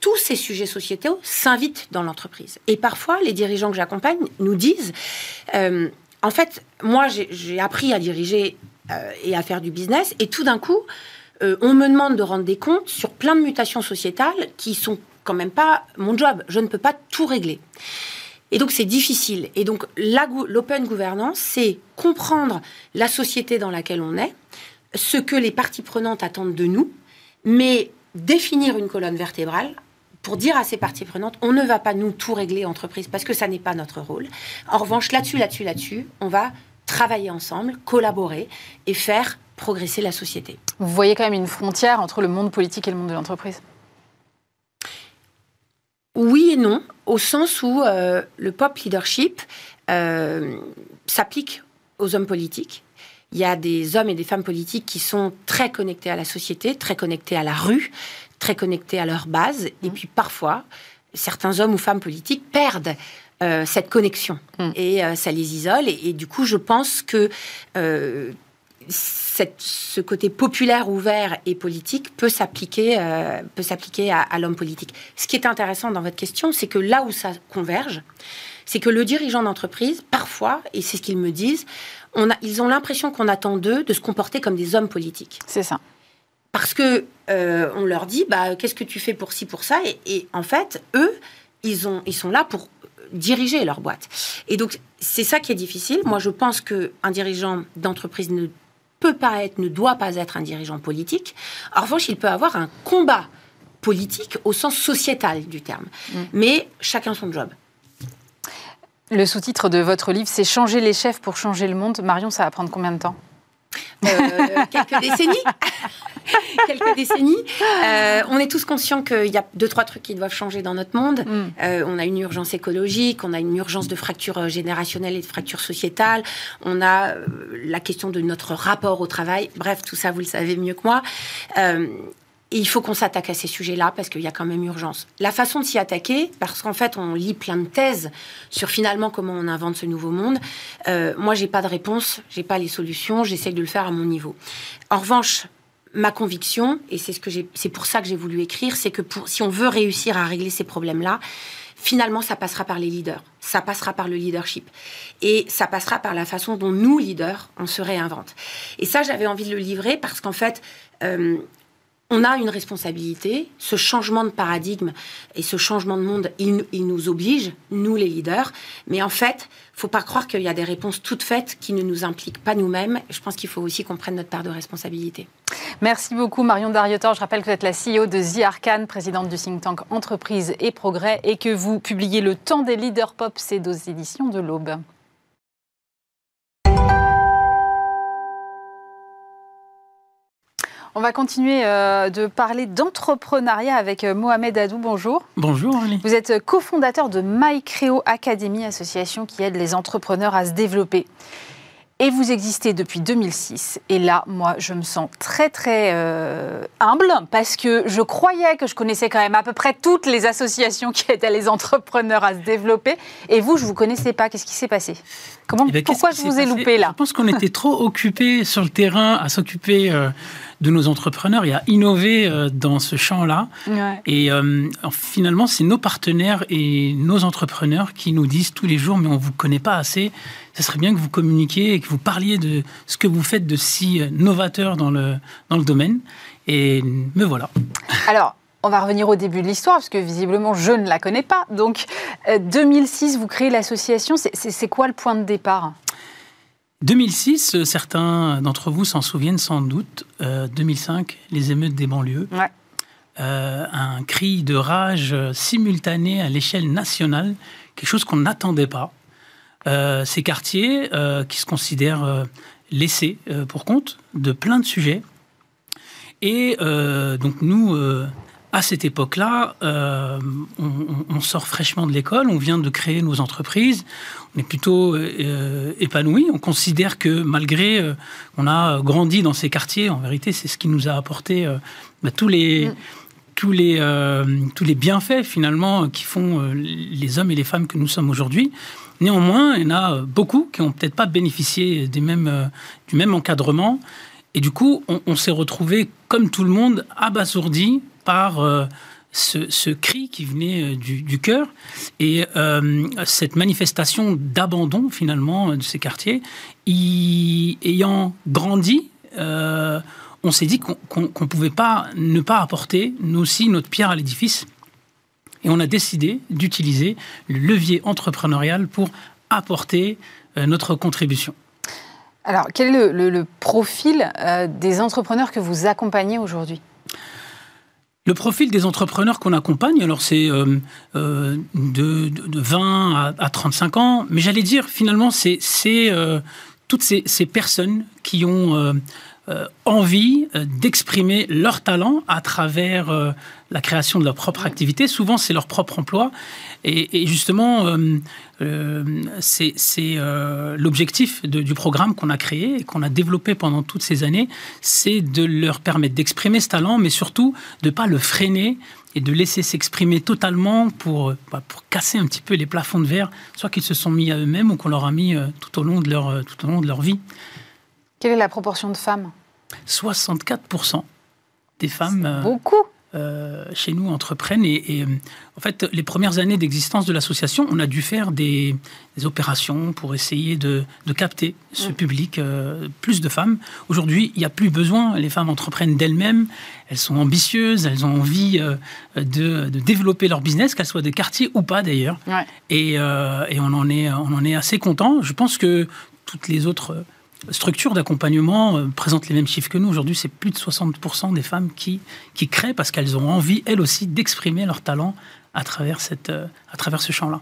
tous ces sujets sociétaux s'invitent dans l'entreprise. Et parfois, les dirigeants que j'accompagne nous disent, euh, en fait, moi, j'ai appris à diriger euh, et à faire du business, et tout d'un coup, euh, on me demande de rendre des comptes sur plein de mutations sociétales qui sont quand même pas mon job. Je ne peux pas tout régler. Et donc c'est difficile. Et donc l'open gouvernance, c'est comprendre la société dans laquelle on est, ce que les parties prenantes attendent de nous, mais définir une colonne vertébrale pour dire à ces parties prenantes, on ne va pas nous tout régler entreprise parce que ça n'est pas notre rôle. En revanche, là-dessus, là-dessus, là-dessus, on va travailler ensemble, collaborer et faire progresser la société.
Vous voyez quand même une frontière entre le monde politique et le monde de l'entreprise?
Oui et non, au sens où euh, le pop leadership euh, s'applique aux hommes politiques, il y a des hommes et des femmes politiques qui sont très connectés à la société, très connectés à la rue, très connectés à leur base. Et mmh. puis parfois, certains hommes ou femmes politiques perdent euh, cette connexion mmh. et euh, ça les isole. Et, du coup, je pense que euh, cette, ce côté populaire, ouvert et politique peut s'appliquer peut s'appliquer à, à l'homme politique. Ce qui est intéressant dans votre question, c'est que là où ça converge, c'est que le dirigeant d'entreprise, parfois, et c'est ce qu'ils me disent, ils ont l'impression qu'on attend d'eux de se comporter comme des hommes politiques.
C'est ça.
Parce que euh, on leur dit, bah, qu'est-ce que tu fais pour ci, pour ça, et, en fait, eux, ils, ont, ils sont là pour diriger leur boîte. Et donc, c'est ça qui est difficile. Moi, je pense qu'un dirigeant d'entreprise ne peut pas être, ne doit pas être un dirigeant politique. En revanche, il peut avoir un combat politique au sens sociétal du terme. Mm. Mais chacun son job.
Le sous-titre de votre livre, c'est Changer les chefs pour changer le monde. Marion, ça va prendre combien de temps?
Quelques décennies. <laughs> quelques décennies. Euh, on est tous conscients qu'il y a deux, trois trucs qui doivent changer dans notre monde. Mm. Euh, on a une urgence écologique, on a une urgence de fracture générationnelle et de fracture sociétale. On a la question de notre rapport au travail. Bref, tout ça, vous le savez mieux que moi. Et il faut qu'on s'attaque à ces sujets-là parce qu'il y a quand même urgence. La façon de s'y attaquer, parce qu'en fait, on lit plein de thèses sur finalement comment on invente ce nouveau monde. Euh, moi, j'ai pas de réponse, j'ai pas les solutions, j'essaie de le faire à mon niveau. En revanche, ma conviction, et c'est ce pour ça que j'ai voulu écrire, c'est que si on veut réussir à régler ces problèmes-là, finalement, ça passera par les leaders, ça passera par le leadership, et ça passera par la façon dont nous, leaders, on se réinvente. Et ça, j'avais envie de le livrer parce qu'en fait, euh, on a une responsabilité. Ce changement de paradigme et ce changement de monde, il, nous oblige, nous les leaders. Mais en fait, faut pas croire qu'il y a des réponses toutes faites qui ne nous impliquent pas nous-mêmes. Je pense qu'il faut aussi qu'on prenne notre part de responsabilité.
Merci beaucoup Marion Dariotor. Je rappelle que vous êtes la CEO de The Arcan, présidente du think tank Entreprise et Progrès, et que vous publiez Le Temps des leaders pop, c'est aux éditions de l'Aube. On va continuer euh, de parler d'entrepreneuriat avec euh, Mohamed Adou. Bonjour.
Bonjour,
Vous êtes cofondateur de MyCreo Academy, association qui aide les entrepreneurs à se développer. Et vous existez depuis 2006. Et là, moi, je me sens très, très euh, humble parce que je croyais que je connaissais quand même à peu près toutes les associations qui aident les entrepreneurs à se développer. Et vous, je ne vous connaissais pas. Qu'est-ce qui s'est passé? Comment, eh Pourquoi je vous ai loupé là?
Je pense qu'on était trop occupés sur le terrain à s'occuper de nos entrepreneurs et à innover euh, dans ce champ-là. Et euh, finalement, c'est nos partenaires et nos entrepreneurs qui nous disent tous les jours, mais on ne vous connaît pas assez. Ce serait bien que vous communiquiez et que vous parliez de ce que vous faites de si euh, novateur dans le, dans le domaine. Et me voilà. <laughs>
Alors, on va revenir au début de l'histoire, parce que visiblement, je ne la connais pas. Donc, 2006, vous créez l'association. C'est quoi le point de départ?
2006, euh, certains d'entre vous s'en souviennent sans doute. 2005, euh, les émeutes des banlieues. Euh, un cri de rage simultané à l'échelle nationale, quelque chose qu'on n'attendait pas. Ces quartiers qui se considèrent laissés pour compte de plein de sujets. Et donc nous, à cette époque-là, euh, on, sort fraîchement de l'école, on vient de créer nos entreprises, on est plutôt euh, épanoui. On considère que malgré euh, a grandi dans ces quartiers, en vérité, c'est ce qui nous a apporté bah, tous les mm. Tous les tous les bienfaits finalement qui font les hommes et les femmes que nous sommes aujourd'hui. Néanmoins, il y en a beaucoup qui n'ont peut-être pas bénéficié des mêmes du même encadrement. Et du coup, on, s'est retrouvé, comme tout le monde, abasourdi par euh, ce, cri qui venait euh, du, cœur et euh, cette manifestation d'abandon finalement de ces quartiers. Ayant grandi, on s'est dit qu'on ne pouvait pas ne pas apporter nous aussi notre pierre à l'édifice. Et on a décidé d'utiliser le levier entrepreneurial pour apporter notre contribution.
Alors, quel est le profil des entrepreneurs que vous accompagnez aujourd'hui?
Le profil des entrepreneurs qu'on accompagne, alors c'est euh, euh, de, 20 à, 35 ans, mais j'allais dire finalement c'est euh, toutes ces, personnes qui ont envie d'exprimer leur talent à travers la création de leur propre activité. Souvent, c'est leur propre emploi. Et, justement, c'est l'objectif du programme qu'on a créé et qu'on a développé pendant toutes ces années, c'est de leur permettre d'exprimer ce talent, mais surtout de ne pas le freiner et de laisser s'exprimer totalement pour, bah, pour casser un petit peu les plafonds de verre, soit qu'ils se sont mis à eux-mêmes ou qu'on leur a mis euh, tout, au long de leur, euh, tout au long de leur vie.
Quelle est la proportion de femmes?
64% des femmes.
Euh, beaucoup
euh, chez nous entreprennent. Et, euh, en fait, les premières années d'existence de l'association, on a dû faire des, opérations pour essayer de, capter ce mm. public, euh, plus de femmes. Aujourd'hui, il n'y a plus besoin. Les femmes entreprennent d'elles-mêmes. Elles sont ambitieuses, elles ont envie de, développer leur business, qu'elles soient des quartiers ou pas d'ailleurs. Et, et, on, en est, on en est assez content. Je pense que toutes les autres structure d'accompagnement euh, présente les mêmes chiffres que nous. Aujourd'hui, c'est plus de 60% des femmes qui, créent parce qu'elles ont envie, elles aussi, d'exprimer leur talent à travers, cette, euh, à travers ce champ-là.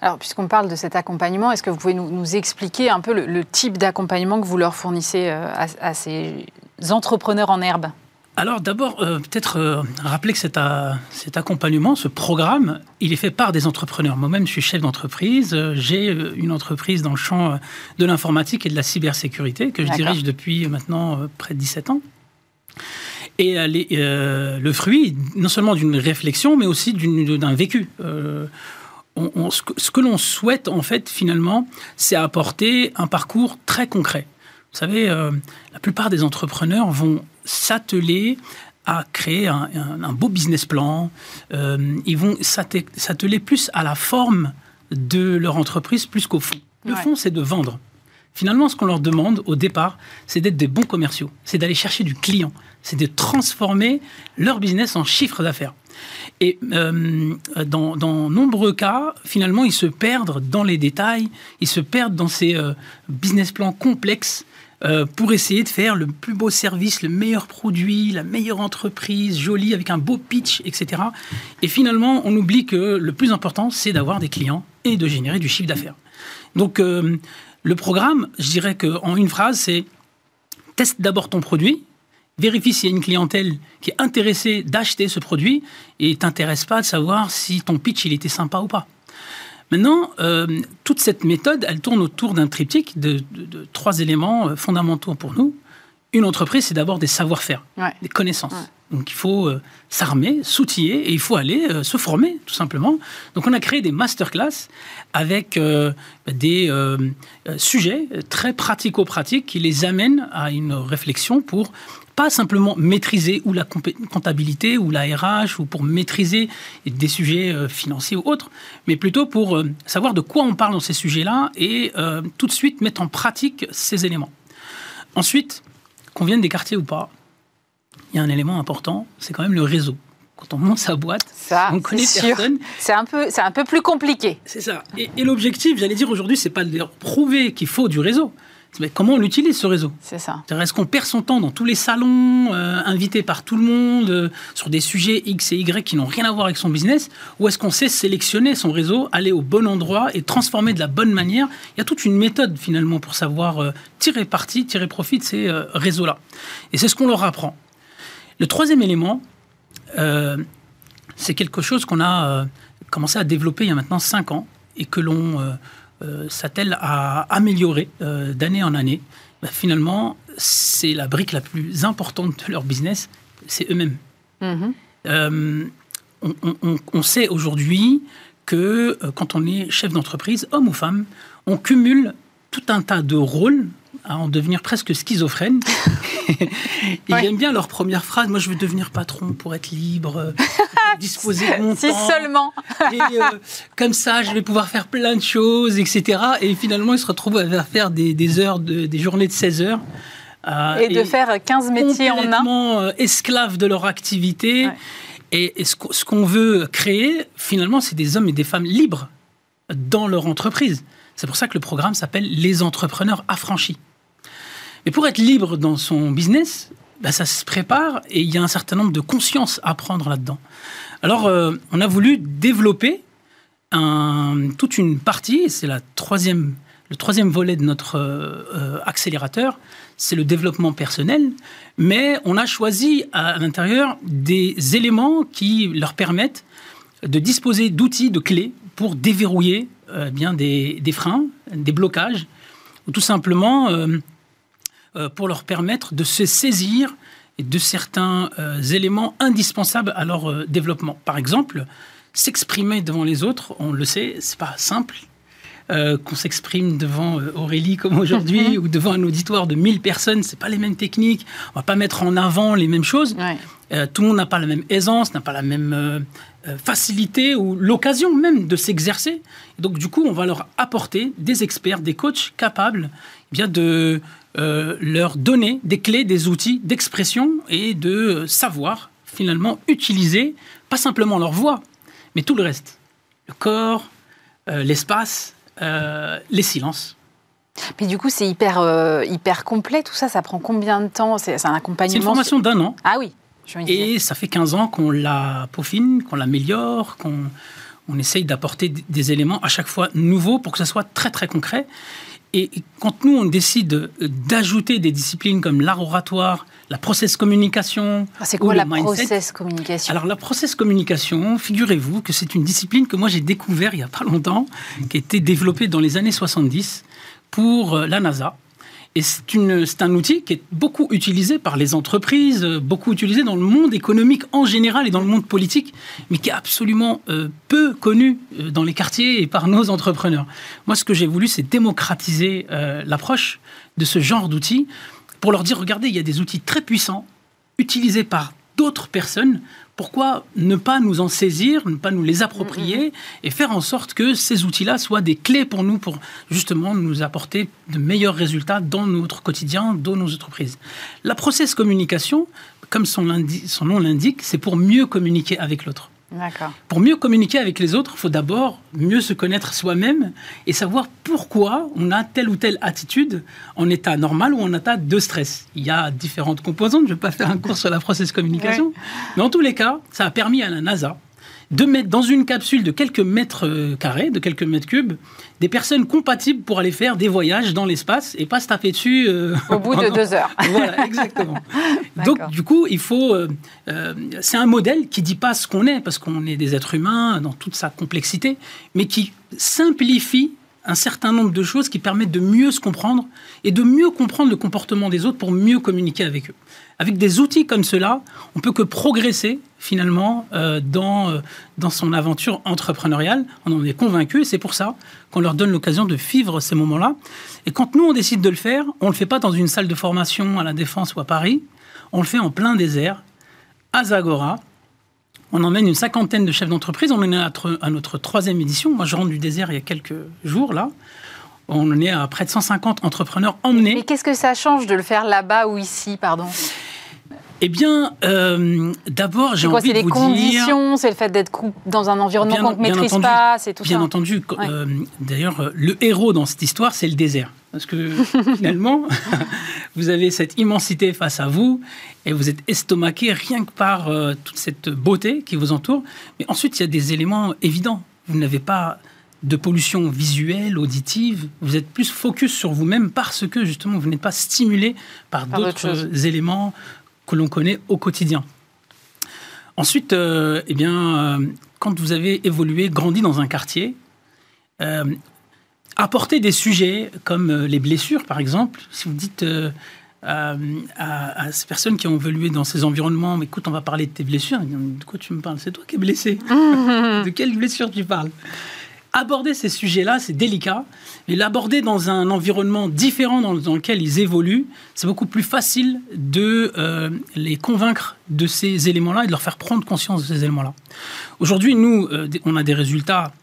Alors, puisqu'on parle de cet accompagnement, est-ce que vous pouvez nous, expliquer un peu le, type d'accompagnement que vous leur fournissez euh, à ces entrepreneurs en herbe?
Alors d'abord, euh, peut-être euh, rappeler que cet, cet, accompagnement, ce programme, il est fait par des entrepreneurs. Moi-même, je suis chef d'entreprise. Euh, j'ai une entreprise dans le champ de l'informatique et de la cybersécurité que je dirige depuis maintenant près de 17 ans. Et le fruit, non seulement d'une réflexion, mais aussi d'un vécu. ce que l'on souhaite, en fait, finalement, c'est apporter un parcours très concret. Vous savez, la plupart des entrepreneurs vont s'atteler à créer un, beau business plan. Euh, ils vont s'atteler plus à la forme de leur entreprise plus qu'au fond. Le fond, c'est de vendre. Finalement, ce qu'on leur demande au départ, c'est d'être des bons commerciaux, c'est d'aller chercher du client, c'est de transformer leur business en chiffre d'affaires. Et euh, dans, dans, nombreux cas, finalement, ils se perdent dans les détails, ils se perdent dans ces euh, business plans complexes euh, pour essayer de faire le plus beau service, le meilleur produit, la meilleure entreprise, jolie, avec un beau pitch, etc. Et finalement, on oublie que le plus important, c'est d'avoir des clients et de générer du chiffre d'affaires. Donc, euh, le programme, je dirais qu'en une phrase, c'est teste d'abord ton produit, vérifie s'il y a une clientèle qui est intéressée d'acheter ce produit et t'intéresse pas de savoir si ton pitch il était sympa ou pas. Maintenant, euh, toute cette méthode, elle tourne autour d'un triptyque de, trois éléments euh, fondamentaux pour nous. Une entreprise, c'est d'abord des savoir-faire, des connaissances. Donc il faut euh, s'armer, s'outiller et il faut aller se former, tout simplement. Donc on a créé des masterclass avec des sujets très pratico-pratiques qui les amènent à une réflexion pour pas simplement maîtriser ou la comptabilité ou la RH ou pour maîtriser des sujets euh, financiers ou autres, mais plutôt pour euh, savoir de quoi on parle dans ces sujets-là et euh, tout de suite mettre en pratique ces éléments. Ensuite, qu'on vienne des quartiers ou pas, il y a un élément important, c'est quand même le réseau. Quand on monte sa boîte, on connaît personne.
C'est un peu, c'est un peu plus compliqué.
C'est ça. Et, et l'objectif, j'allais dire aujourd'hui, c'est pas de prouver qu'il faut du réseau, mais comment on utilise ce réseau
C'est ça.
Est-ce qu'on perd son temps dans tous les salons, euh, invités par tout le monde, euh, sur des sujets X et Y qui n'ont rien à voir avec son business Ou est-ce qu'on sait sélectionner son réseau, aller au bon endroit et transformer de la bonne manière? Il y a toute une méthode finalement pour savoir euh, tirer parti, tirer profit de ces réseaux-là. Et c'est ce qu'on leur apprend. Le troisième élément, c'est quelque chose qu'on a commencé à développer il y a maintenant 5 ans et que l'on euh, s'attellent à améliorer euh, d'année en année, bah, finalement, c'est la brique la plus importante de leur business, c'est eux-mêmes. Mm-hmm. Euh, on, sait aujourd'hui que quand on est chef d'entreprise, homme ou femme, on cumule tout un tas de rôles à en devenir presque schizophrène. <laughs> Ils aiment bien leur première phrase. Moi, je veux devenir patron pour être libre, <laughs> disposer de mon
si seulement.
et, euh, comme ça, je vais pouvoir faire plein de choses, etc. Et finalement, ils se retrouvent à faire des, heures, des journées de 16 heures.
Euh, et, de faire 15 métiers en un.
Euh, esclaves de leur activité. Et, ce qu'on veut créer, finalement, c'est des hommes et des femmes libres dans leur entreprise. C'est pour ça que le programme s'appelle Les entrepreneurs affranchis. Mais pour être libre dans son business, bah, ça se prépare et il y a un certain nombre de consciences à prendre là-dedans. Alors, euh, on a voulu développer toute une partie, c'est troisième, le troisième volet de notre euh, accélérateur, c'est le développement personnel, mais on a choisi à, l'intérieur des éléments qui leur permettent de disposer d'outils, de clés pour déverrouiller euh, bien des, freins, des blocages, ou tout simplement pour leur permettre de se saisir de certains éléments indispensables à leur développement. Par exemple, s'exprimer devant les autres, on le sait, c'est pas simple. Euh, qu'on s'exprime devant euh, Aurélie comme aujourd'hui <laughs> ou devant un auditoire de 1000 personnes, c'est pas les mêmes techniques. On va pas mettre en avant les mêmes choses. Euh, tout le monde n'a pas la même aisance, n'a pas la même facilité ou l'occasion même de s'exercer. Donc du coup, on va leur apporter des experts, des coachs capables eh bien de leur donner des clés, des outils d'expression et de savoir finalement utiliser pas simplement leur voix, mais tout le reste, le corps, euh, l'espace, euh, les silences.
Mais du coup, c'est hyper, euh, hyper complet, tout ça, ça prend combien de temps? C'est un accompagnement
C'est une formation d'un an.
Ah oui.
Et ça fait 15 ans qu'on la peaufine, qu'on l'améliore, qu'on on essaye d'apporter des éléments à chaque fois nouveaux pour que ça soit très très concret. Et quand nous, on décide d'ajouter des disciplines comme l'art oratoire, la process communication.
Ah, c'est quoi la process communication?
Alors la process communication, figurez-vous que c'est une discipline que moi j'ai découvert il n'y a pas longtemps, qui a été développée dans les années 70 pour euh, la NASA. Et c'est un outil qui est beaucoup utilisé par les entreprises, euh, beaucoup utilisé dans le monde économique en général et dans le monde politique, mais qui est absolument euh, peu connu dans les quartiers et par nos entrepreneurs. Moi, ce que j'ai voulu, c'est démocratiser l'approche de ce genre d'outils pour leur dire, regardez, il y a des outils très puissants utilisés par d'autres personnes. Pourquoi ne pas nous en saisir, ne pas nous les approprier mm-hmm. et faire en sorte que ces outils-là soient des clés pour nous pour justement nous apporter de meilleurs résultats dans notre quotidien, dans nos entreprises? La process communication, comme son, son nom l'indique, c'est pour mieux communiquer avec l'autre. Pour mieux communiquer avec les autres, il faut d'abord mieux se connaître soi-même et savoir pourquoi on a telle ou telle attitude en état normal ou en état de stress. Il y a différentes composantes, je ne vais pas faire un cours sur la process communication, mais en tous les cas, ça a permis à la NASA de mettre dans une capsule de quelques mètres euh, carrés, de quelques mètres cubes, des personnes compatibles pour aller faire des voyages dans l'espace et pas se taper dessus.
Euh, Au bout de deux heures. <laughs>
voilà, exactement. <laughs> Donc, du coup, il faut. Euh, c'est un modèle qui dit pas ce qu'on est, parce qu'on est des êtres humains dans toute sa complexité, mais qui simplifie un certain nombre de choses qui permettent de mieux se comprendre et de mieux comprendre le comportement des autres pour mieux communiquer avec eux. Avec des outils comme cela, on peut que progresser finalement euh, dans, euh, dans son aventure entrepreneuriale. On en est convaincu et c'est pour ça qu'on leur donne l'occasion de vivre ces moments-là. Et quand nous, on décide de le faire, on ne le fait pas dans une salle de formation à la Défense ou à Paris, on le fait en plein désert, à Zagora, on emmène une cinquantaine de chefs d'entreprise. On en est à notre, à notre troisième édition. Moi, je rentre du désert il y a quelques jours, là. On en est à près de 150 entrepreneurs emmenés.
Mais qu'est-ce que ça change de le faire là-bas ou ici, pardon?
Eh bien, euh, d'abord, j'ai envie de vous dire... C'est les
conditions, c'est le fait d'être dans un environnement qu'on ne maîtrise pas, c'est tout
bien ça? Bien entendu. Euh, d'ailleurs, le héros dans cette histoire, c'est le désert. Parce que <laughs> finalement, <laughs> vous avez cette immensité face à vous et vous êtes estomaqué rien que par euh, toute cette beauté qui vous entoure. Mais ensuite, il y a des éléments évidents. Vous n'avez pas de pollution visuelle, auditive. Vous êtes plus focus sur vous-même parce que justement, vous n'êtes pas stimulé par, d'autres éléments que l'on connaît au quotidien. Ensuite, euh, eh bien, euh, quand vous avez évolué, grandi dans un quartier, euh, apporter des sujets comme les blessures, par exemple, si vous dites à, ces personnes qui ont évolué dans ces environnements, écoute, on va parler de tes blessures, de quoi tu me parles? C'est toi qui es blessé. <laughs> de quelle blessure tu parles? Aborder ces sujets-là, c'est délicat, mais l'aborder dans un environnement différent dans, lequel ils évoluent, c'est beaucoup plus facile de euh, les convaincre de ces éléments-là et de leur faire prendre conscience de ces éléments-là. Aujourd'hui, nous, euh, on a des résultats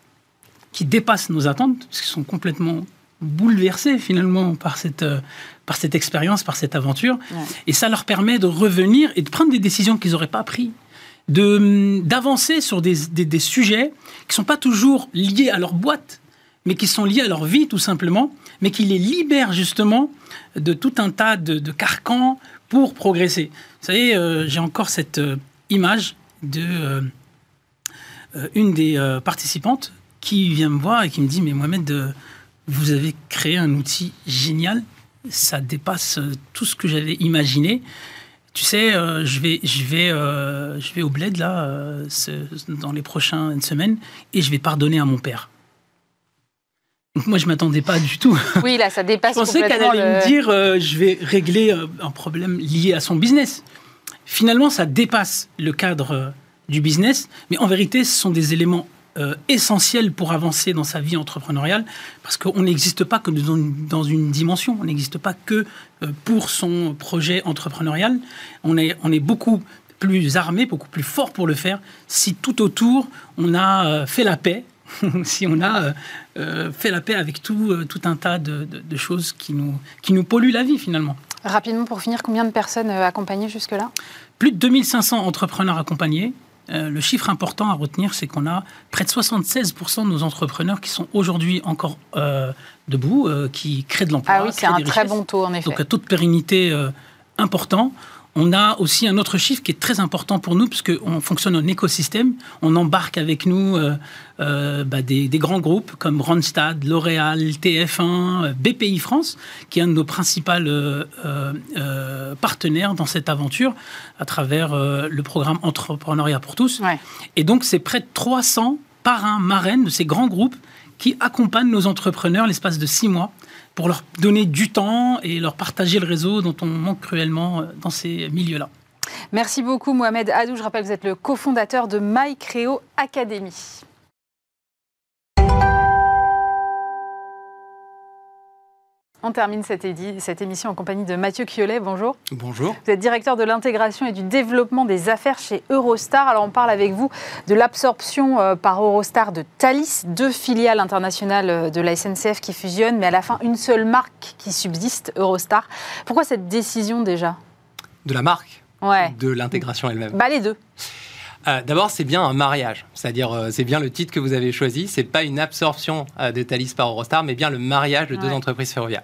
qui dépassent nos attentes, parce qu'ils sont complètement bouleversés finalement par cette, euh, par cette expérience, par cette aventure. Et ça leur permet de revenir et de prendre des décisions qu'ils n'auraient pas prises d'avancer sur des, des, sujets qui ne sont pas toujours liés à leur boîte, mais qui sont liés à leur vie tout simplement, mais qui les libèrent justement de tout un tas de, carcans pour progresser. Vous savez, euh, j'ai encore cette euh, image de euh, une des participantes qui vient me voir et qui me dit, mais Mohamed, vous avez créé un outil génial. Ça dépasse tout ce que j'avais imaginé. Tu sais, je, vais, je, vais, je vais au bled là, dans les prochaines semaines, et je vais pardonner à mon père. moi, je m'attendais pas du tout. <laughs>
Oui, là, ça dépasse.
je pensais qu'elle allait me dire, je vais régler un problème lié à son business. Finalement, ça dépasse le cadre du business, mais en vérité, ce sont des éléments euh, essentiels pour avancer dans sa vie entrepreneuriale, parce qu'on n'existe pas que dans une dimension, on n'existe pas que euh, pour son projet entrepreneurial, on est, on est beaucoup plus armé, beaucoup plus fort pour le faire, si tout autour, on a euh, fait la paix, <laughs> si on a fait la paix avec tout, tout un tas de, de, choses qui nous, qui nous polluent la vie finalement.
Rapidement, pour finir, combien de personnes accompagnées jusque-là?
Plus de 2500 entrepreneurs accompagnés, euh, le chiffre important à retenir, c'est qu'on a près de 76% de nos entrepreneurs qui sont aujourd'hui encore euh, debout, euh, qui créent de l'emploi.
Ah oui, c'est un très bon taux, en effet.
Donc un taux de pérennité important. On a aussi un autre chiffre qui est très important pour nous, puisqu'on fonctionne en écosystème. On embarque avec nous euh, euh, bah, des, grands groupes comme Randstad, L'Oréal, TF1, BPI France, qui est un de nos principaux euh, partenaires dans cette aventure à travers le programme Entrepreneuriat pour tous. Et donc, c'est près de 300 parrains, marraines de ces grands groupes qui accompagnent nos entrepreneurs l'espace de six mois pour leur donner du temps et leur partager le réseau dont on manque cruellement euh, dans ces milieux-là.
Merci beaucoup Mohamed Hadou. Je rappelle que vous êtes le cofondateur de MyCreo Academy. On termine cette, cette, émission en compagnie de Mathieu Quiolet. Bonjour.
Bonjour.
Vous êtes directeur de l'intégration et du développement des affaires chez Eurostar. Alors, on parle avec vous de l'absorption euh, par Eurostar de Thalys, deux filiales internationales euh, de la SNCF qui fusionnent, mais à la fin, une seule marque qui subsiste, Eurostar. Pourquoi cette décision déjà?
De la marque?
Ouais.
De l'intégration elle-même
bah, Les deux.
Euh, d'abord, c'est bien un mariage, c'est-à-dire euh, c'est bien le titre que vous avez choisi. C'est pas une absorption euh, de Thalys par Eurostar, mais bien le mariage de deux entreprises ferroviaires.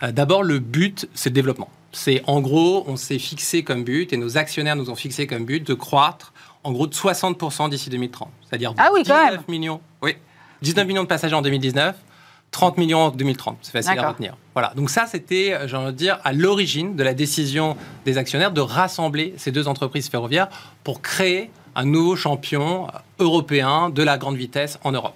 D'abord, le but, c'est le développement. C'est en gros, on s'est fixé comme but et nos actionnaires nous ont fixé comme but de croître en gros de 60% d'ici 2030, c'est-à-dire
ah oui,
19 millions. Oui, 19 millions de passagers en 2019. 30 millions en 2030, c'est facile à retenir. Voilà, donc ça c'était, j'ai envie de dire, à l'origine de la décision des actionnaires de rassembler ces deux entreprises ferroviaires pour créer un nouveau champion européen de la grande vitesse en Europe.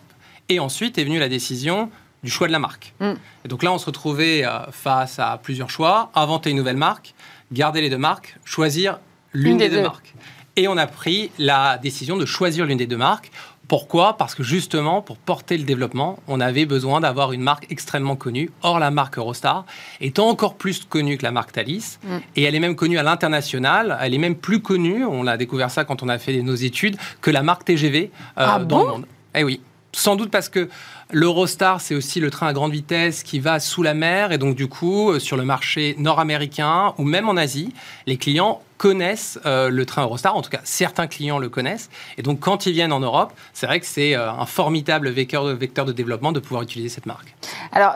Et ensuite est venue la décision du choix de la marque. Mm. Et donc là, on se retrouvait euh, face à plusieurs choix, inventer une nouvelle marque, garder les deux marques, choisir l'une des, deux marques. Et on a pris la décision de choisir l'une des deux marques pourquoi? Parce que justement, pour porter le développement, on avait besoin d'avoir une marque extrêmement connue. Or, la marque Eurostar est encore plus connue que la marque Thalys. Mm. Et elle est même connue à l'international. Elle est même plus connue, on a découvert ça quand on a fait nos études, que la marque TGV
euh, ah
dans
le
monde. Eh oui. Sans doute parce que l'Eurostar, c'est aussi le train à grande vitesse qui va sous la mer. Et donc, du coup, euh, sur le marché nord-américain ou même en Asie, les clients connaissent euh, le train Eurostar. En tout cas, certains clients le connaissent. Et donc, quand ils viennent en Europe, c'est vrai que c'est euh, un formidable vecteur de, développement de pouvoir utiliser cette marque.
Alors,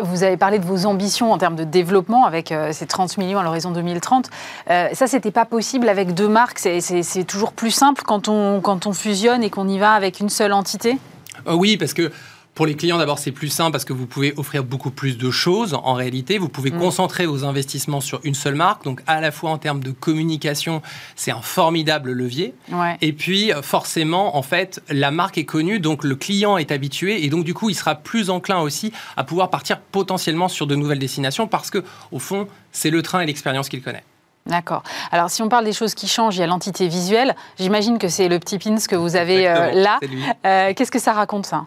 vous avez parlé de vos ambitions en termes de développement avec ces 30 millions à l'horizon 2030. Euh, ça, c'était pas possible avec deux marques. C'est toujours plus simple quand on, quand on fusionne et qu'on y va avec une seule entité?
Euh, Oui, parce que pour les clients, d'abord, c'est plus simple parce que vous pouvez offrir beaucoup plus de choses. En réalité, vous pouvez mm. concentrer vos investissements sur une seule marque. Donc, à la fois en termes de communication, c'est un formidable levier. Et puis, forcément, en fait, la marque est connue, donc le client est habitué. Et donc, du coup, il sera plus enclin aussi à pouvoir partir potentiellement sur de nouvelles destinations parce que, au fond, c'est le train et l'expérience qu'il connaît.
D'accord. Alors, si on parle des choses qui changent, il y a l'entité visuelle. J'imagine que c'est le petit pins que vous avez euh, là. Euh, qu'est-ce que ça raconte, ça?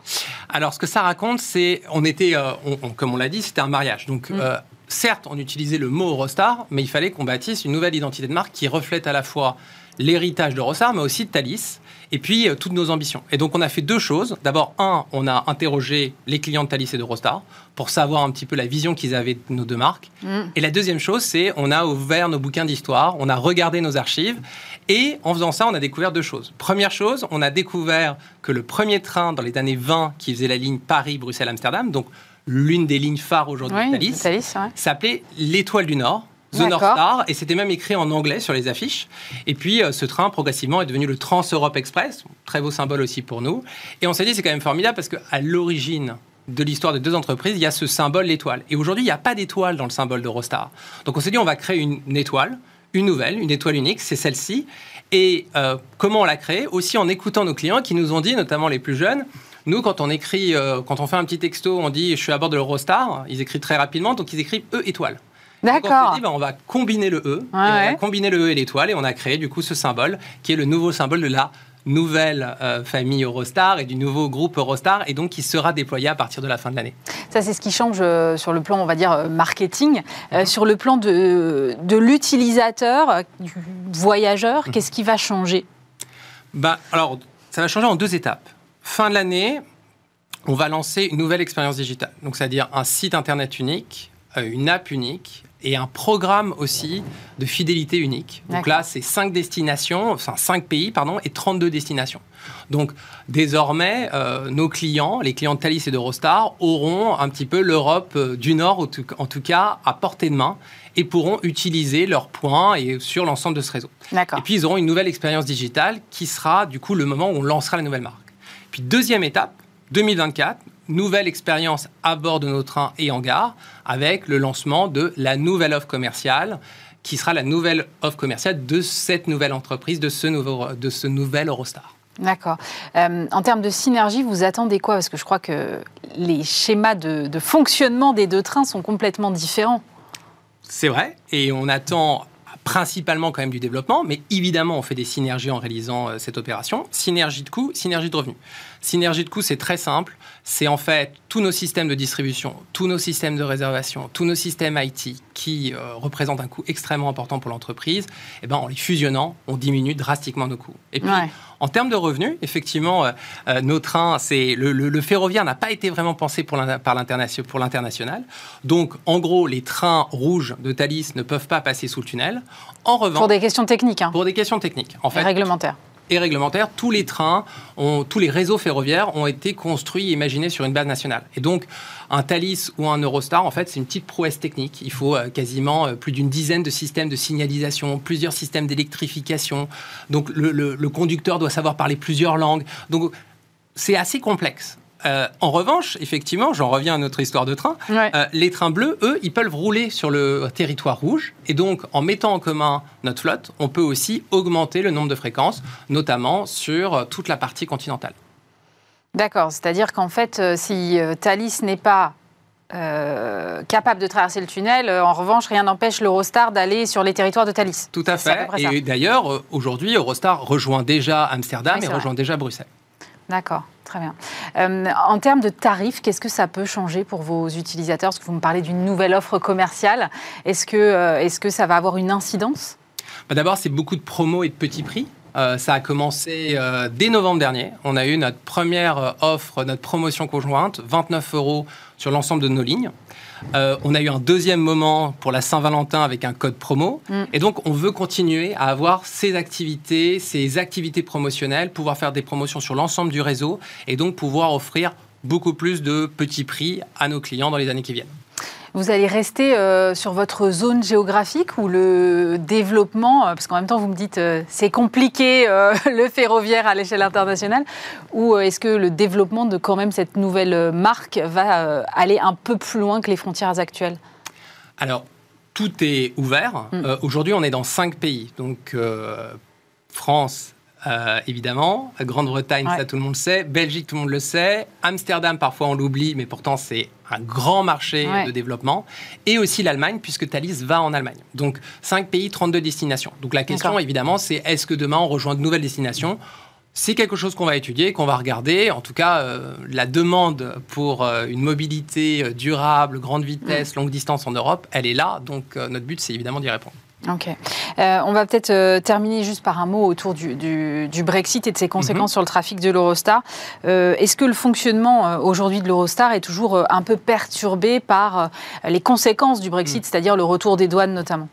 Alors, ce que ça raconte, c'est, on était, euh, comme on l'a dit, c'était un mariage. Donc, mm. certes, on utilisait le mot Eurostar, mais il fallait qu'on bâtisse une nouvelle identité de marque qui reflète à la fois l'héritage d'Eurostar, mais aussi de Thalys et puis euh, toutes nos ambitions. Et donc on a fait deux choses. D'abord, un, on a interrogé les clients de Thalys et d'Eurostar pour savoir un petit peu la vision qu'ils avaient de nos deux marques. Mm. Et la deuxième chose, c'est on a ouvert nos bouquins d'histoire, on a regardé nos archives et en faisant ça, on a découvert deux choses. Première chose, on a découvert que le premier train dans les années 20 qui faisait la ligne Paris-Bruxelles-Amsterdam, donc l'une des lignes phares aujourd'hui de Thalys, s'appelait l'Étoile du Nord. The North Star, et c'était même écrit en anglais sur les affiches. Et puis euh, ce train, progressivement, est devenu le Trans-Europe Express, très beau symbole aussi pour nous. Et on s'est dit, c'est quand même formidable parce qu'à l'origine de l'histoire des deux entreprises, il y a ce symbole, l'étoile. Et aujourd'hui, il n'y a pas d'étoile dans le symbole d'Eurostar. Donc on s'est dit, on va créer une, étoile, une nouvelle, une étoile unique, c'est celle-ci. Et euh, comment on l'a créée? Aussi en écoutant nos clients qui nous ont dit, notamment les plus jeunes, nous, quand on écrit, euh, quand on fait un petit texto, on dit je suis à bord de l'Eurostar, ils écrivent très rapidement, donc ils écrivent E étoile.
D'accord.
On s'est dit, bah, on va combiner le E, on va combiner le E et l'étoile, et on a créé du coup ce symbole, qui est le nouveau symbole de la nouvelle euh, famille Eurostar et du nouveau groupe Eurostar, et donc qui sera déployé à partir de la fin de l'année.
Ça, c'est ce qui change euh, sur le plan, on va dire, euh, marketing. Mhm. sur le plan de, de l'utilisateur, du voyageur, mhm. qu'est-ce qui va changer?
Bah, Alors, ça va changer en deux étapes. Fin de l'année, on va lancer une nouvelle expérience digitale. Donc, c'est-à-dire un site internet unique, une app unique, et un programme aussi de fidélité unique. Donc là, c'est 5 destinations, enfin 5 pays, pardon, et 32 destinations. Donc désormais, euh, nos clients, les clients de Thalys et d'Eurostar, auront un petit peu l'Europe euh, du Nord, en tout cas, à portée de main et pourront utiliser leurs points et sur l'ensemble de ce réseau. Et puis ils auront une nouvelle expérience digitale qui sera du coup le moment où on lancera la nouvelle marque. Puis deuxième étape, 2024, nouvelle expérience à bord de nos trains et en gare avec le lancement de la nouvelle offre commerciale qui sera la nouvelle offre commerciale de cette nouvelle entreprise, de ce, nouveau, de ce nouvel Eurostar.
D'accord. Euh, en termes de synergie, vous attendez quoi? Parce que je crois que les schémas de, de fonctionnement des deux trains sont complètement différents.
C'est vrai, et on attend principalement quand même du développement, mais évidemment on fait des synergies en réalisant euh, cette opération. Synergie de coût, synergie de revenus. Synergie de coût, c'est très simple. C'est en fait tous nos systèmes de distribution, tous nos systèmes de réservation, tous nos systèmes IT qui euh, représentent un coût extrêmement important pour l'entreprise. Et eh ben, en les fusionnant, on diminue drastiquement nos coûts. Et puis, en termes de revenus, effectivement, euh, euh, nos trains, c'est le, ferroviaire n'a pas été vraiment pensé pour l'international. Donc, en gros, les trains rouges de Thalys ne peuvent pas passer sous le tunnel. En revanche,
pour des questions techniques. Hein.
Pour des questions techniques.
En fait, réglementaires
et réglementaire, tous les trains, tous les réseaux ferroviaires ont été construits et imaginés sur une base nationale. Et donc, un Thalys ou un Eurostar, en fait, c'est une petite prouesse technique. Il faut euh, quasiment euh, plus d'une dizaine de systèmes de signalisation, plusieurs systèmes d'électrification. Donc, le conducteur doit savoir parler plusieurs langues. Donc, c'est assez complexe. Euh, en revanche, effectivement, j'en reviens à notre histoire de train, euh, les trains bleus, eux, ils peuvent rouler sur le territoire rouge. Et donc, en mettant en commun notre flotte, on peut aussi augmenter le nombre de fréquences, notamment sur euh, toute la partie continentale.
D'accord, c'est-à-dire qu'en fait, si Thalys n'est pas capable de traverser le tunnel. En revanche, rien n'empêche l'Eurostar d'aller sur les territoires de Thalys.
Tout à fait. et d'ailleurs, aujourd'hui, Eurostar rejoint déjà Amsterdam et rejoint déjà Bruxelles.
D'accord. Très bien. Euh, en termes de tarifs, qu'est-ce que ça peut changer pour vos utilisateurs? Parce vous me parlez d'une nouvelle offre commerciale. Est-ce que, euh, ça va avoir une incidence?
Bah, D'abord, c'est beaucoup de promos et de petits prix. Euh, ça a commencé dès novembre dernier. On a eu notre première offre, notre promotion conjointe, 29 euros sur l'ensemble de nos lignes. Euh, on a eu un deuxième moment pour la Saint-Valentin avec un code promo. Mm. Et donc, on veut continuer à avoir ces activités, ces activités promotionnelles, pouvoir faire des promotions sur l'ensemble du réseau et donc pouvoir offrir beaucoup plus de petits prix à nos clients dans les années qui viennent.
Vous allez rester euh, sur votre zone géographique ou le développement, euh, parce qu'en même temps vous me dites euh, c'est compliqué <laughs> le ferroviaire à l'échelle internationale, ou est-ce que le développement de quand même cette nouvelle marque va aller un peu plus loin que les frontières actuelles?
Alors tout est ouvert. Mm. Aujourd'hui on est dans cinq pays, donc France, euh, évidemment. Grande-Bretagne, ça tout le monde le sait. Belgique, tout le monde le sait. Amsterdam, parfois on l'oublie, mais pourtant c'est un grand marché de développement. Et aussi l'Allemagne, puisque Thalys va en Allemagne. Donc 5 pays, 32 destinations. Donc la question, évidemment, c'est est-ce que demain on rejoint de nouvelles destinations? C'est quelque chose qu'on va étudier, qu'on va regarder. En tout cas, euh, la demande pour euh, une mobilité durable, grande vitesse, mm. longue distance en Europe, elle est là. Donc notre but, c'est évidemment d'y répondre.
Ok. Euh, on va peut-être euh, terminer juste par un mot autour du, Brexit et de ses conséquences mhm. sur le trafic de l'Eurostar. Euh, est-ce que le fonctionnement aujourd'hui de l'Eurostar est toujours un peu perturbé par les conséquences du Brexit, mhm. c'est-à-dire le retour des douanes notamment?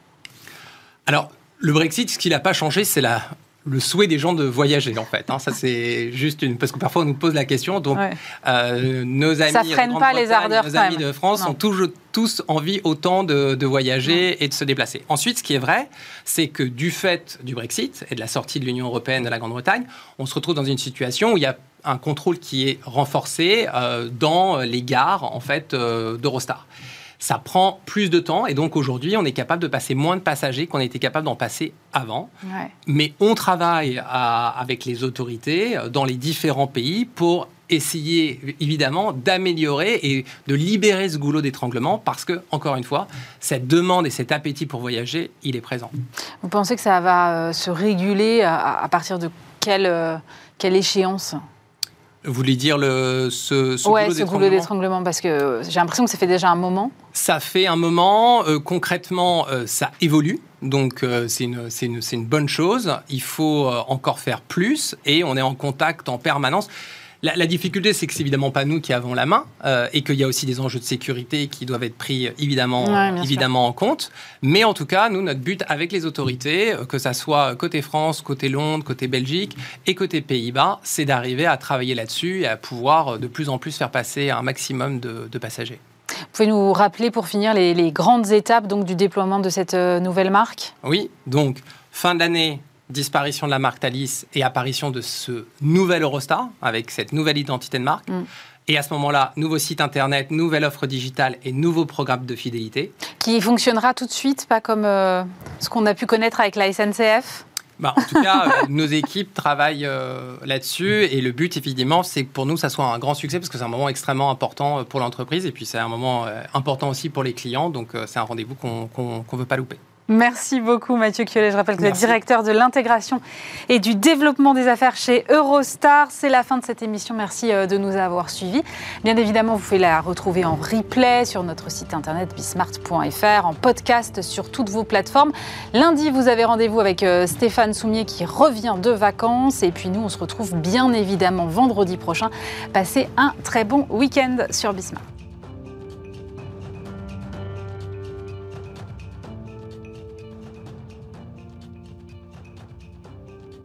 Alors, le Brexit, ce qui n'a pas changé, c'est la le souhait des gens de voyager en fait. Hein. Ça c'est juste une parce que parfois on nous pose la question. Donc euh, nos amis,
ça freine pas les ardeurs.
Nos amis de France ont toujours tous envie autant de, voyager et de se déplacer. Ensuite, ce qui est vrai, c'est que du fait du Brexit et de la sortie de l'Union européenne de la Grande-Bretagne, on se retrouve dans une situation où il y a un contrôle qui est renforcé dans les gares en fait d'Eurostar ça prend plus de temps et donc aujourd'hui, on est capable de passer moins de passagers qu'on était capable d'en passer avant. Mais on travaille avec les autorités euh, dans les différents pays pour essayer évidemment d'améliorer et de libérer ce goulot d'étranglement parce que, encore une fois, cette demande et cet appétit pour voyager, il est présent.
Vous pensez que ça va euh, se réguler à, partir de quelle, euh, quelle échéance?
Vous voulez dire le,
ce, ce ouais, goulot d'étranglement Parce que j'ai l'impression que ça fait déjà un moment.
Ça fait un moment. Euh, concrètement, euh, ça évolue. Donc, euh, c'est une, une, une, bonne chose. Il faut encore faire plus. Et on est en contact en permanence. La, difficulté, c'est que c'est évidemment pas nous qui avons la main euh, et qu'il y a aussi des enjeux de sécurité qui doivent être pris évidemment, évidemment en compte. Mais en tout cas, nous, notre but avec les autorités, euh, que ça soit côté France, côté Londres, côté Belgique et côté Pays-Bas, c'est d'arriver à travailler là-dessus et à pouvoir euh, de plus en plus faire passer un maximum de, passagers.
Vous pouvez nous rappeler pour finir les, les, grandes étapes donc, du déploiement de cette nouvelle marque?
Oui, donc fin d'année, disparition de la marque Thalys et apparition de ce nouvel Eurostar avec cette nouvelle identité de marque. Mm. Et à ce moment-là, nouveau site internet, nouvelle offre digitale et nouveau programme de fidélité.
Qui fonctionnera tout de suite, pas comme euh, ce qu'on a pu connaître avec la SNCF
bah, en tout cas, euh, <laughs> nos équipes travaillent euh, là-dessus et le but, évidemment, c'est que pour nous, ça soit un grand succès parce que c'est un moment extrêmement important pour l'entreprise et puis c'est un moment important aussi pour les clients. Donc, c'est un rendez-vous qu'on ne veut pas louper.
Merci beaucoup Mathieu Kiolet. Je rappelle que vous êtes directeur de l'intégration et du développement des affaires chez Eurostar. C'est la fin de cette émission. Merci euh, de nous avoir suivis. Bien évidemment, vous pouvez la retrouver en replay sur notre site internet bismart.fr, en podcast sur toutes vos plateformes. Lundi, vous avez rendez-vous avec euh, Stéphane Soumier qui revient de vacances. Et puis nous, on se retrouve bien évidemment vendredi prochain. Passez un très bon week-end sur Bismart.